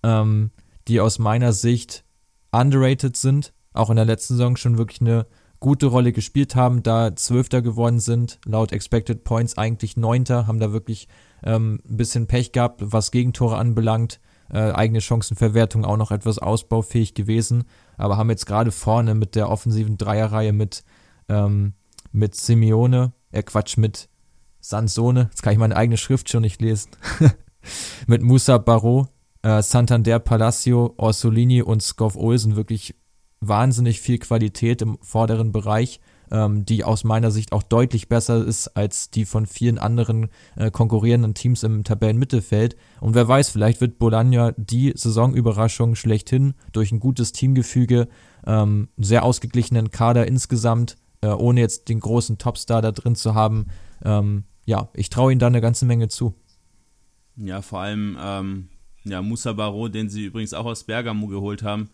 S1: ähm, die aus meiner Sicht underrated sind. Auch in der letzten Saison schon wirklich eine gute Rolle gespielt haben, da Zwölfter geworden sind, laut Expected Points eigentlich Neunter, haben da wirklich ähm, ein bisschen Pech gehabt, was Gegentore anbelangt äh, eigene Chancenverwertung auch noch etwas ausbaufähig gewesen, aber haben jetzt gerade vorne mit der offensiven Dreierreihe mit, ähm, mit Simeone, äh Quatsch, mit Sansone, jetzt kann ich meine eigene Schrift schon nicht lesen, [LAUGHS] mit Musa Barro, äh, Santander Palacio, Orsolini und Skov Olsen wirklich wahnsinnig viel Qualität im vorderen Bereich ähm, die aus meiner Sicht auch deutlich besser ist als die von vielen anderen äh, konkurrierenden Teams im Tabellenmittelfeld. Und wer weiß, vielleicht wird Bologna die Saisonüberraschung schlechthin durch ein gutes Teamgefüge, ähm, sehr ausgeglichenen Kader insgesamt, äh, ohne jetzt den großen Topstar da drin zu haben. Ähm, ja, ich traue ihnen da eine ganze Menge zu.
S2: Ja, vor allem ähm, ja, Musa Barro, den sie übrigens auch aus Bergamo geholt haben,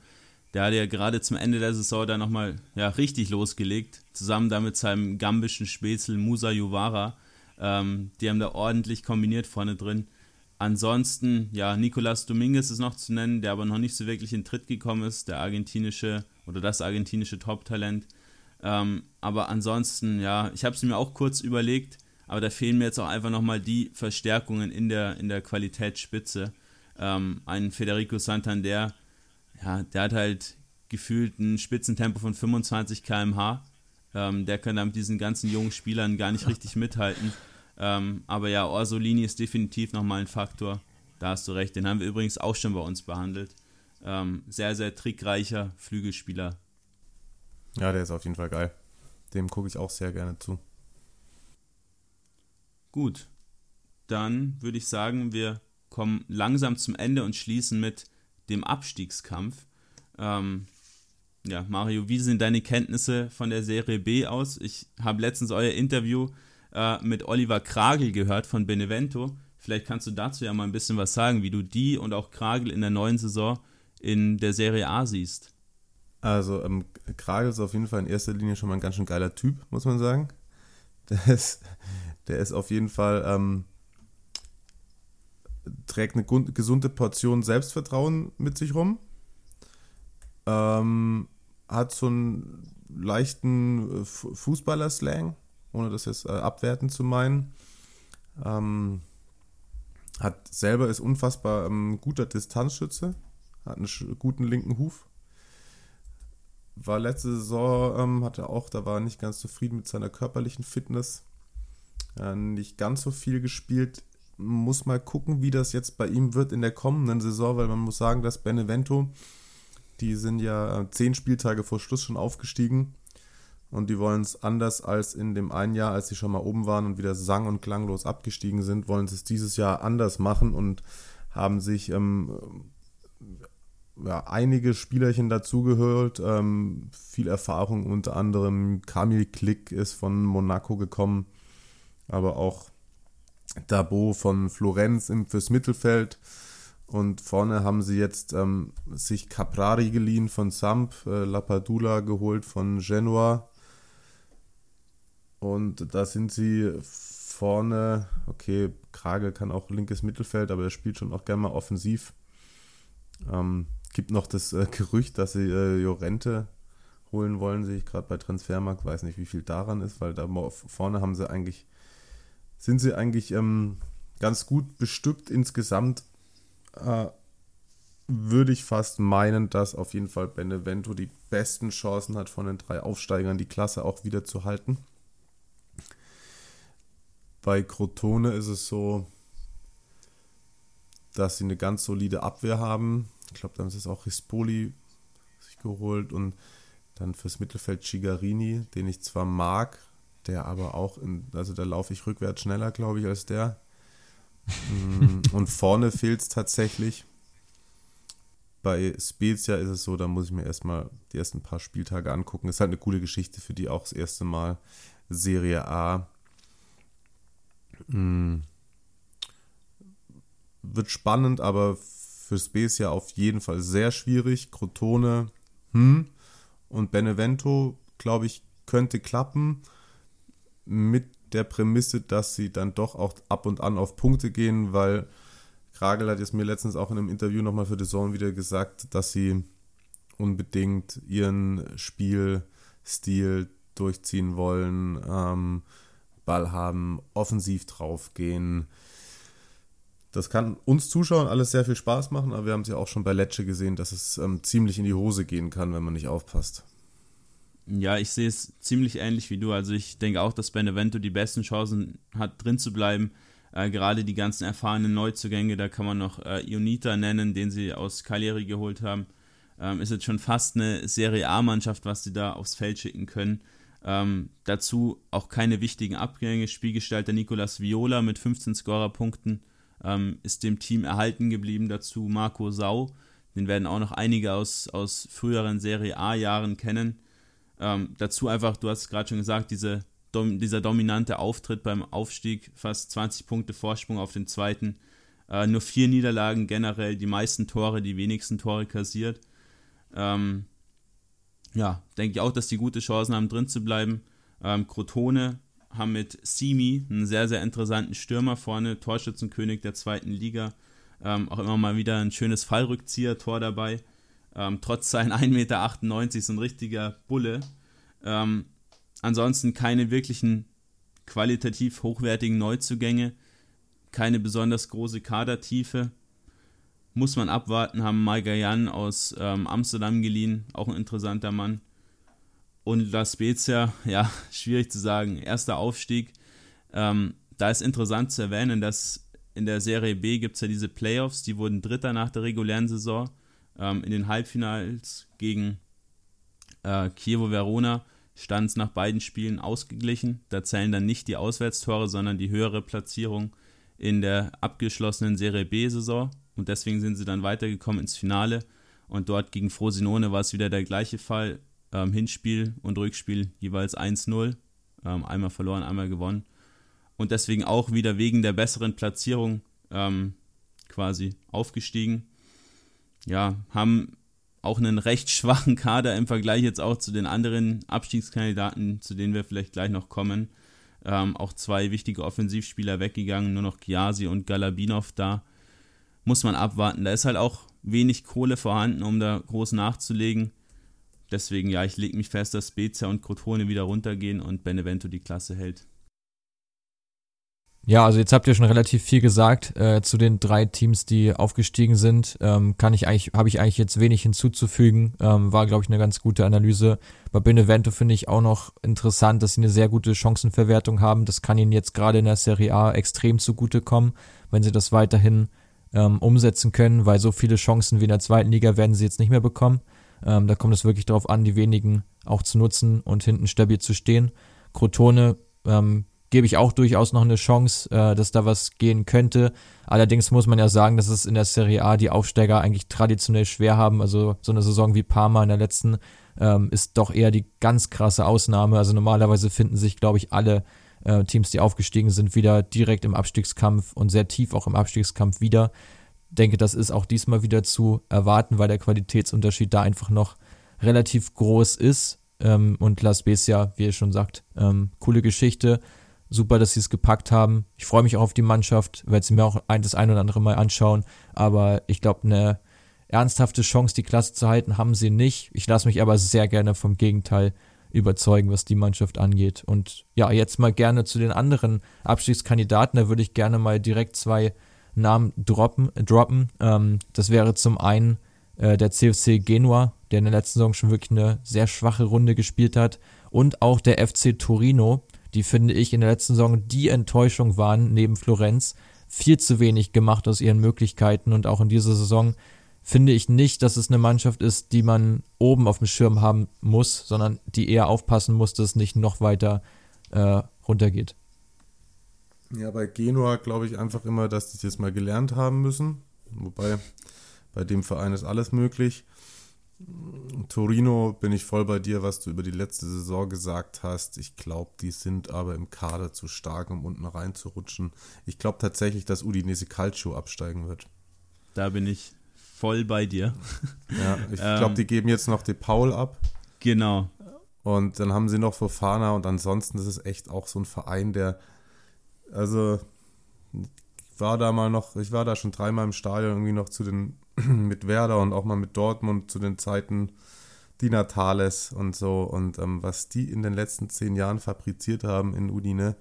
S2: der hat ja gerade zum Ende der Saison da nochmal ja, richtig losgelegt, zusammen da mit seinem gambischen Spätzl Musa Juvara. Ähm, die haben da ordentlich kombiniert vorne drin. Ansonsten, ja, Nicolas Dominguez ist noch zu nennen, der aber noch nicht so wirklich in Tritt gekommen ist, der argentinische oder das argentinische Top-Talent. Ähm, aber ansonsten, ja, ich habe es mir auch kurz überlegt, aber da fehlen mir jetzt auch einfach nochmal die Verstärkungen in der, in der Qualitätsspitze. Ähm, ein Federico Santander, ja, der hat halt gefühlt ein Spitzentempo von 25 km/h. Ähm, der kann da mit diesen ganzen jungen Spielern gar nicht richtig mithalten. Ähm, aber ja, Orsolini ist definitiv nochmal ein Faktor. Da hast du recht. Den haben wir übrigens auch schon bei uns behandelt. Ähm, sehr, sehr trickreicher Flügelspieler.
S3: Ja, der ist auf jeden Fall geil. Dem gucke ich auch sehr gerne zu.
S2: Gut. Dann würde ich sagen, wir kommen langsam zum Ende und schließen mit dem Abstiegskampf. Ähm, ja, Mario, wie sind deine Kenntnisse von der Serie B aus? Ich habe letztens euer Interview äh, mit Oliver Kragel gehört von Benevento. Vielleicht kannst du dazu ja mal ein bisschen was sagen, wie du die und auch Kragel in der neuen Saison in der Serie A siehst.
S3: Also, ähm, Kragel ist auf jeden Fall in erster Linie schon mal ein ganz schön geiler Typ, muss man sagen. [LAUGHS] Der ist, der ist auf jeden Fall, ähm, trägt eine gesunde Portion Selbstvertrauen mit sich rum. Ähm, hat so einen leichten äh, Fußballer-Slang, ohne das jetzt äh, abwertend zu meinen. Ähm, hat selber ist unfassbar ähm, guter Distanzschütze, hat einen guten linken Huf. War letzte Saison, ähm, hatte auch, da war er nicht ganz zufrieden mit seiner körperlichen Fitness. Äh, nicht ganz so viel gespielt. Muss mal gucken, wie das jetzt bei ihm wird in der kommenden Saison, weil man muss sagen, dass Benevento die sind ja äh, zehn Spieltage vor Schluss schon aufgestiegen. Und die wollen es anders als in dem einen Jahr, als sie schon mal oben waren und wieder sang- und klanglos abgestiegen sind, wollen sie es dieses Jahr anders machen und haben sich ähm, ja, einige Spielerchen dazugehört. Ähm, viel Erfahrung, unter anderem Kamil Klick ist von Monaco gekommen, aber auch Dabo von Florenz im, fürs Mittelfeld. Und vorne haben sie jetzt ähm, sich Caprari geliehen von Samp, äh, Lapadula geholt von Genoa. Und da sind sie vorne, okay, Krage kann auch linkes Mittelfeld, aber er spielt schon auch gerne mal offensiv. Ähm, gibt noch das äh, Gerücht, dass sie äh, Jorente holen wollen, sehe ich gerade bei Transfermarkt. Weiß nicht, wie viel daran ist, weil da vorne haben sie eigentlich, sind sie eigentlich ähm, ganz gut bestückt insgesamt äh, würde ich fast meinen, dass auf jeden Fall Benevento die besten Chancen hat, von den drei Aufsteigern die Klasse auch wieder zu halten. Bei Crotone ist es so, dass sie eine ganz solide Abwehr haben. Ich glaube, da haben sie es auch Rispoli sich geholt und dann fürs Mittelfeld Cigarini, den ich zwar mag, der aber auch in, also da laufe ich rückwärts schneller, glaube ich, als der. Mm, und vorne fehlt es tatsächlich. Bei Spezia ist es so, da muss ich mir erstmal die ersten paar Spieltage angucken. Ist halt eine coole Geschichte für die auch das erste Mal Serie A. Hm. Wird spannend, aber für Spezia auf jeden Fall sehr schwierig. Crotone, hm. Und Benevento, glaube ich, könnte klappen. Mit der Prämisse, dass sie dann doch auch ab und an auf Punkte gehen, weil Kragel hat es mir letztens auch in einem Interview nochmal für The Zone wieder gesagt, dass sie unbedingt ihren Spielstil durchziehen wollen, ähm, Ball haben, offensiv draufgehen. Das kann uns Zuschauern alles sehr viel Spaß machen, aber wir haben es ja auch schon bei Lecce gesehen, dass es ähm, ziemlich in die Hose gehen kann, wenn man nicht aufpasst.
S2: Ja, ich sehe es ziemlich ähnlich wie du. Also ich denke auch, dass Benevento die besten Chancen hat, drin zu bleiben. Äh, gerade die ganzen erfahrenen Neuzugänge, da kann man noch äh, Ionita nennen, den sie aus Cagliari geholt haben. Ähm, ist jetzt schon fast eine Serie A-Mannschaft, was sie da aufs Feld schicken können. Ähm, dazu auch keine wichtigen Abgänge. Spielgestalter Nicolas Viola mit 15 Scorerpunkten ähm, ist dem Team erhalten geblieben. Dazu Marco Sau, den werden auch noch einige aus, aus früheren Serie A-Jahren kennen. Ähm, dazu einfach, du hast es gerade schon gesagt, diese, dom, dieser dominante Auftritt beim Aufstieg, fast 20 Punkte Vorsprung auf den zweiten. Äh, nur vier Niederlagen generell, die meisten Tore, die wenigsten Tore kassiert. Ähm, ja, denke ich auch, dass die gute Chancen haben, drin zu bleiben. Ähm, Crotone haben mit Simi einen sehr, sehr interessanten Stürmer vorne, Torschützenkönig der zweiten Liga. Ähm, auch immer mal wieder ein schönes Fallrückzieher-Tor dabei. Ähm, trotz seinen [LAUGHS] 1,98 Meter so ein richtiger Bulle. Ähm, ansonsten keine wirklichen qualitativ hochwertigen Neuzugänge, keine besonders große Kadertiefe. Muss man abwarten, haben Magayan aus ähm, Amsterdam geliehen, auch ein interessanter Mann. Und La Spezia, [LAUGHS] ja, schwierig zu sagen. Erster Aufstieg. Ähm, da ist interessant zu erwähnen, dass in der Serie B gibt es ja diese Playoffs, die wurden Dritter nach der regulären Saison ähm, in den Halbfinals gegen äh, Chievo Verona stand es nach beiden Spielen ausgeglichen. Da zählen dann nicht die Auswärtstore, sondern die höhere Platzierung in der abgeschlossenen Serie B-Saison und deswegen sind sie dann weitergekommen ins Finale. Und dort gegen Frosinone war es wieder der gleiche Fall. Ähm, Hinspiel und Rückspiel jeweils 1-0. Ähm, einmal verloren, einmal gewonnen. Und deswegen auch wieder wegen der besseren Platzierung ähm, quasi aufgestiegen. Ja, haben auch einen recht schwachen [LAUGHS] Kader im Vergleich jetzt auch zu den anderen Abstiegskandidaten, zu denen wir vielleicht gleich noch kommen. Ähm, auch zwei wichtige Offensivspieler weggegangen, nur noch Kiasi und Galabinov da. Muss man abwarten. Da ist halt auch wenig Kohle vorhanden, um da groß nachzulegen. Deswegen, ja, ich lege mich fest, dass Spezia und Crotone wieder runtergehen und Benevento die Klasse hält.
S1: Ja, also jetzt habt ihr schon relativ viel gesagt äh, zu den drei Teams, die aufgestiegen sind. Ähm, kann ich eigentlich, habe ich eigentlich jetzt wenig hinzuzufügen. Ähm, war, glaube ich, eine ganz gute Analyse. Bei Benevento finde ich auch noch interessant, dass sie eine sehr gute Chancenverwertung haben. Das kann ihnen jetzt gerade in der Serie A extrem zugutekommen, wenn sie das weiterhin ähm, umsetzen können, weil so viele Chancen wie in der zweiten Liga werden sie jetzt nicht mehr bekommen. Ähm, da kommt es wirklich darauf an, die wenigen auch zu nutzen und hinten stabil zu stehen. Crotone ähm, gebe ich auch durchaus noch eine Chance, äh, dass da was gehen könnte. Allerdings muss man ja sagen, dass es in der Serie A die Aufsteiger eigentlich traditionell schwer haben. Also so eine Saison wie Parma in der letzten ähm, ist doch eher die ganz krasse Ausnahme. Also normalerweise finden sich, glaube ich, alle äh, Teams, die aufgestiegen sind, wieder direkt im Abstiegskampf und sehr tief auch im Abstiegskampf wieder. Denke, das ist auch diesmal wieder zu erwarten, weil der Qualitätsunterschied da einfach noch relativ groß ist. Ähm, und Las Besia, wie ihr schon sagt, ähm, coole Geschichte super, dass sie es gepackt haben. Ich freue mich auch auf die Mannschaft, werde sie mir auch ein, das ein oder andere Mal anschauen. Aber ich glaube, eine ernsthafte Chance, die Klasse zu halten, haben sie nicht. Ich lasse mich aber sehr gerne vom Gegenteil überzeugen, was die Mannschaft angeht. Und ja, jetzt mal gerne zu den anderen Abstiegskandidaten. Da würde ich gerne mal direkt zwei Namen droppen. droppen. Ähm, das wäre zum einen äh, der CFC Genua, der in der letzten Saison schon wirklich eine sehr schwache Runde gespielt hat. Und auch der FC Torino, die finde ich in der letzten Saison die Enttäuschung waren, neben Florenz, viel zu wenig gemacht aus ihren Möglichkeiten und auch in dieser Saison finde ich nicht, dass es eine Mannschaft ist, die man oben auf dem Schirm haben muss, sondern die eher aufpassen muss, dass es nicht noch weiter äh, runtergeht.
S3: Ja, bei Genua glaube ich einfach immer, dass die das mal gelernt haben müssen. Wobei bei dem Verein ist alles möglich. Torino bin ich voll bei dir, was du über die letzte Saison gesagt hast. Ich glaube, die sind aber im Kader zu stark, um unten reinzurutschen. Ich glaube tatsächlich, dass Udinese Calcio absteigen wird.
S2: Da bin ich voll bei dir. [LAUGHS]
S3: Ja, ich glaube, ähm, die geben jetzt noch De Paul ab.
S2: Genau.
S3: Und dann haben sie noch Fofana und ansonsten ist es echt auch so ein Verein, der, also ich war da mal noch, ich war da schon dreimal im Stadion irgendwie noch zu den [CLEARS THROAT] mit Werder und auch mal mit Dortmund zu den Zeiten die Natales und so. Und ähm, was die in den letzten zehn Jahren fabriziert haben in Udine,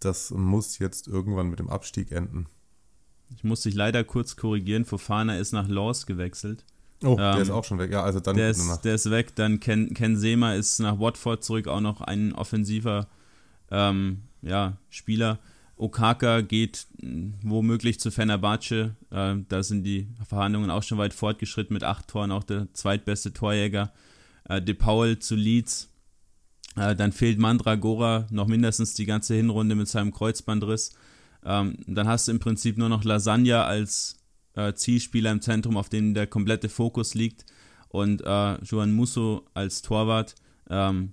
S3: das muss jetzt irgendwann mit dem Abstieg enden.
S2: Ich muss dich leider kurz korrigieren. Fofana ist nach Laws gewechselt.
S3: Oh, ähm, der ist auch schon weg. Ja, also dann
S2: der ist, der ist weg. Dann Ken, Ken Sema ist nach Watford zurück, auch noch ein offensiver ähm, ja, Spieler. Okaka geht hm, womöglich zu Fenerbahce. Äh, da sind die Verhandlungen auch schon weit fortgeschritten mit acht Toren, auch der zweitbeste Torjäger. Äh, De Paul zu Leeds. Äh, dann fehlt Mandragora noch mindestens die ganze Hinrunde mit seinem Kreuzbandriss. Ähm, dann hast du im Prinzip nur noch Lasagna als äh, Zielspieler im Zentrum, auf dem der komplette Fokus liegt. Und äh, Juan Musso als Torwart, ähm,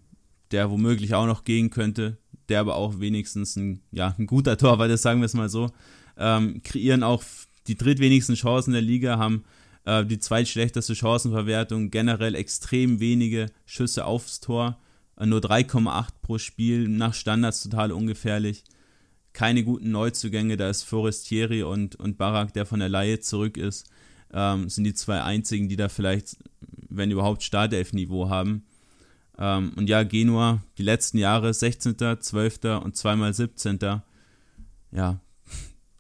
S2: der womöglich auch noch gehen könnte der aber auch wenigstens ein, ja, ein guter Torwart ist, sagen wir es mal so. Ähm, kreieren auch die drittwenigsten Chancen der Liga, haben äh, die zweitschlechteste Chancenverwertung, generell extrem wenige Schüsse aufs Tor, äh, nur 3,8 pro Spiel, nach Standards total ungefährlich. Keine guten Neuzugänge, da ist Forestieri und, und Barak, der von der Laie zurück ist, ähm, sind die zwei einzigen, die da vielleicht, wenn überhaupt, Startelf-Niveau haben. Ähm, und ja, Genua, die letzten Jahre 16., 12. und zweimal 17. Ja,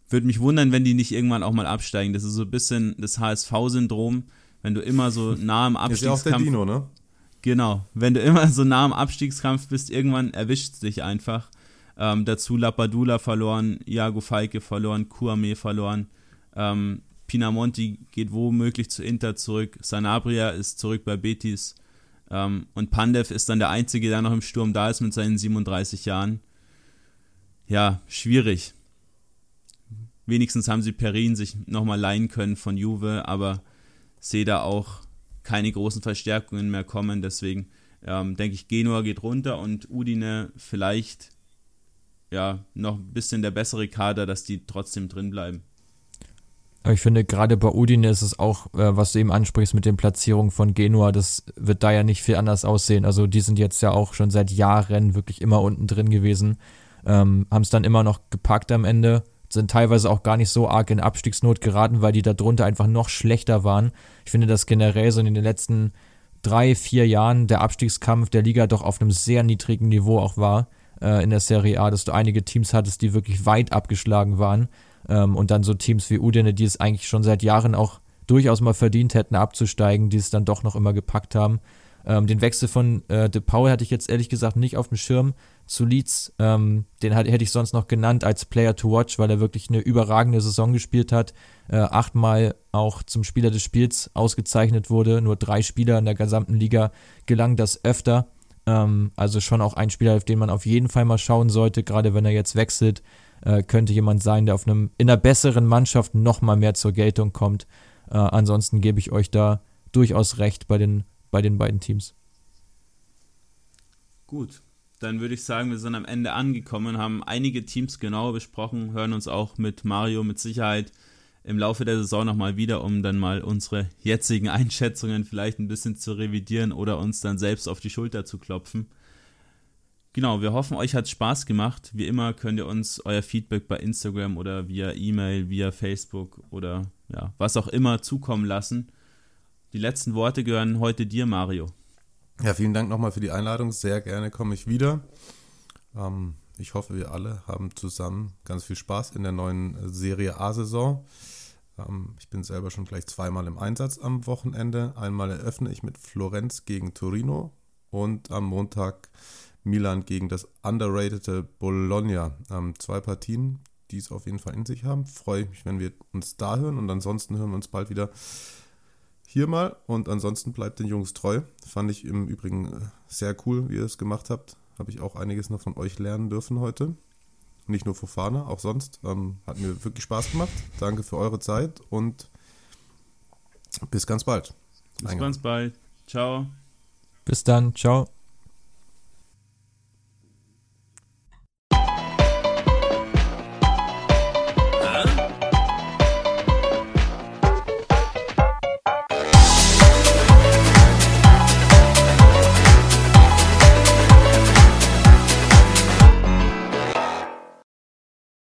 S2: würde mich wundern, wenn die nicht irgendwann auch mal absteigen. Das ist so ein bisschen das HSV-Syndrom, wenn du immer so nah am Abstiegskampf... [LAUGHS] Ist ja auch der Dino, ne? Genau, wenn du immer so nah am Abstiegskampf bist, irgendwann erwischt es dich einfach. Ähm, dazu Lapadula verloren, Iago Falke verloren, Kuame verloren. Ähm, Pinamonti geht womöglich zu Inter zurück. Sanabria ist zurück bei Betis. Ähm, und Pandev ist dann der Einzige, der noch im Sturm da ist mit seinen 37 Jahren. Ja, schwierig. wenigstens haben sie Perin sich nochmal leihen können von Juve, aber sehe da auch keine großen Verstärkungen mehr kommen. Deswegen ähm, denke ich, Genua geht runter und Udine vielleicht ja noch ein bisschen der bessere Kader, dass die trotzdem drin bleiben.
S1: Ich finde, gerade bei Udine ist es auch, äh, was du eben ansprichst mit den Platzierungen von Genua, das wird da ja nicht viel anders aussehen. Also die sind jetzt ja auch schon seit Jahren wirklich immer unten drin gewesen, ähm, haben es dann immer noch gepackt am Ende, sind teilweise auch gar nicht so arg in Abstiegsnot geraten, weil die da drunter einfach noch schlechter waren. Ich finde, dass generell so in den letzten drei, vier Jahren der Abstiegskampf der Liga doch auf einem sehr niedrigen Niveau auch war äh, in der Serie A, dass du einige Teams hattest, die wirklich weit abgeschlagen waren. Ähm, und dann so Teams wie Udine, die es eigentlich schon seit Jahren auch durchaus mal verdient hätten abzusteigen, die es dann doch noch immer gepackt haben. Ähm, den Wechsel von äh, De Paul hatte ich jetzt ehrlich gesagt nicht auf dem Schirm zu Leeds. Ähm, den hat, hätte ich sonst noch genannt als Player to Watch, weil er wirklich eine überragende Saison gespielt hat. Äh, achtmal auch zum Spieler des Spiels ausgezeichnet wurde. Nur drei Spieler in der gesamten Liga gelang das öfter. Ähm, also schon auch ein Spieler, auf den man auf jeden Fall mal schauen sollte, gerade wenn er jetzt wechselt. Äh, könnte jemand sein, der auf einem in einer besseren Mannschaft noch mal mehr zur Geltung kommt. Äh, ansonsten gebe ich euch da durchaus recht bei den, bei den beiden Teams.
S2: Gut, dann würde ich sagen, wir sind am Ende angekommen, haben einige Teams genauer besprochen, hören uns auch mit Mario mit Sicherheit im Laufe der Saison nochmal wieder, um dann mal unsere jetzigen [LAUGHS] Einschätzungen vielleicht ein bisschen zu revidieren oder uns dann selbst auf die Schulter zu klopfen. Genau, wir hoffen, euch hat Spaß gemacht. Wie immer könnt ihr uns euer Feedback bei Instagram oder via E-Mail, via Facebook oder ja, was auch immer zukommen lassen. Die letzten Worte gehören heute dir, Mario.
S3: Ja, vielen Dank nochmal für die Einladung. Sehr gerne komme ich wieder. Ähm, ich hoffe, wir alle haben zusammen ganz viel Spaß in der neuen Serie A-Saison. Ähm, ich bin selber schon gleich zweimal im Einsatz am Wochenende. Einmal eröffne ich mit Florenz gegen Torino und am Montag Milan gegen das underratede Bologna. Ähm, zwei Partien, die es auf jeden Fall in sich haben. Freue mich, wenn wir uns da hören und ansonsten hören wir uns bald wieder hier mal und ansonsten bleibt den Jungs treu. Fand ich im Übrigen äh, sehr cool, wie ihr es gemacht habt. Habe ich auch einiges noch von euch lernen dürfen heute. Nicht nur Fofana, auch sonst. Ähm, hat mir wirklich Spaß gemacht. Danke für eure Zeit und bis ganz bald.
S2: Bis ganz bald. Ciao.
S1: Bis dann. Ciao.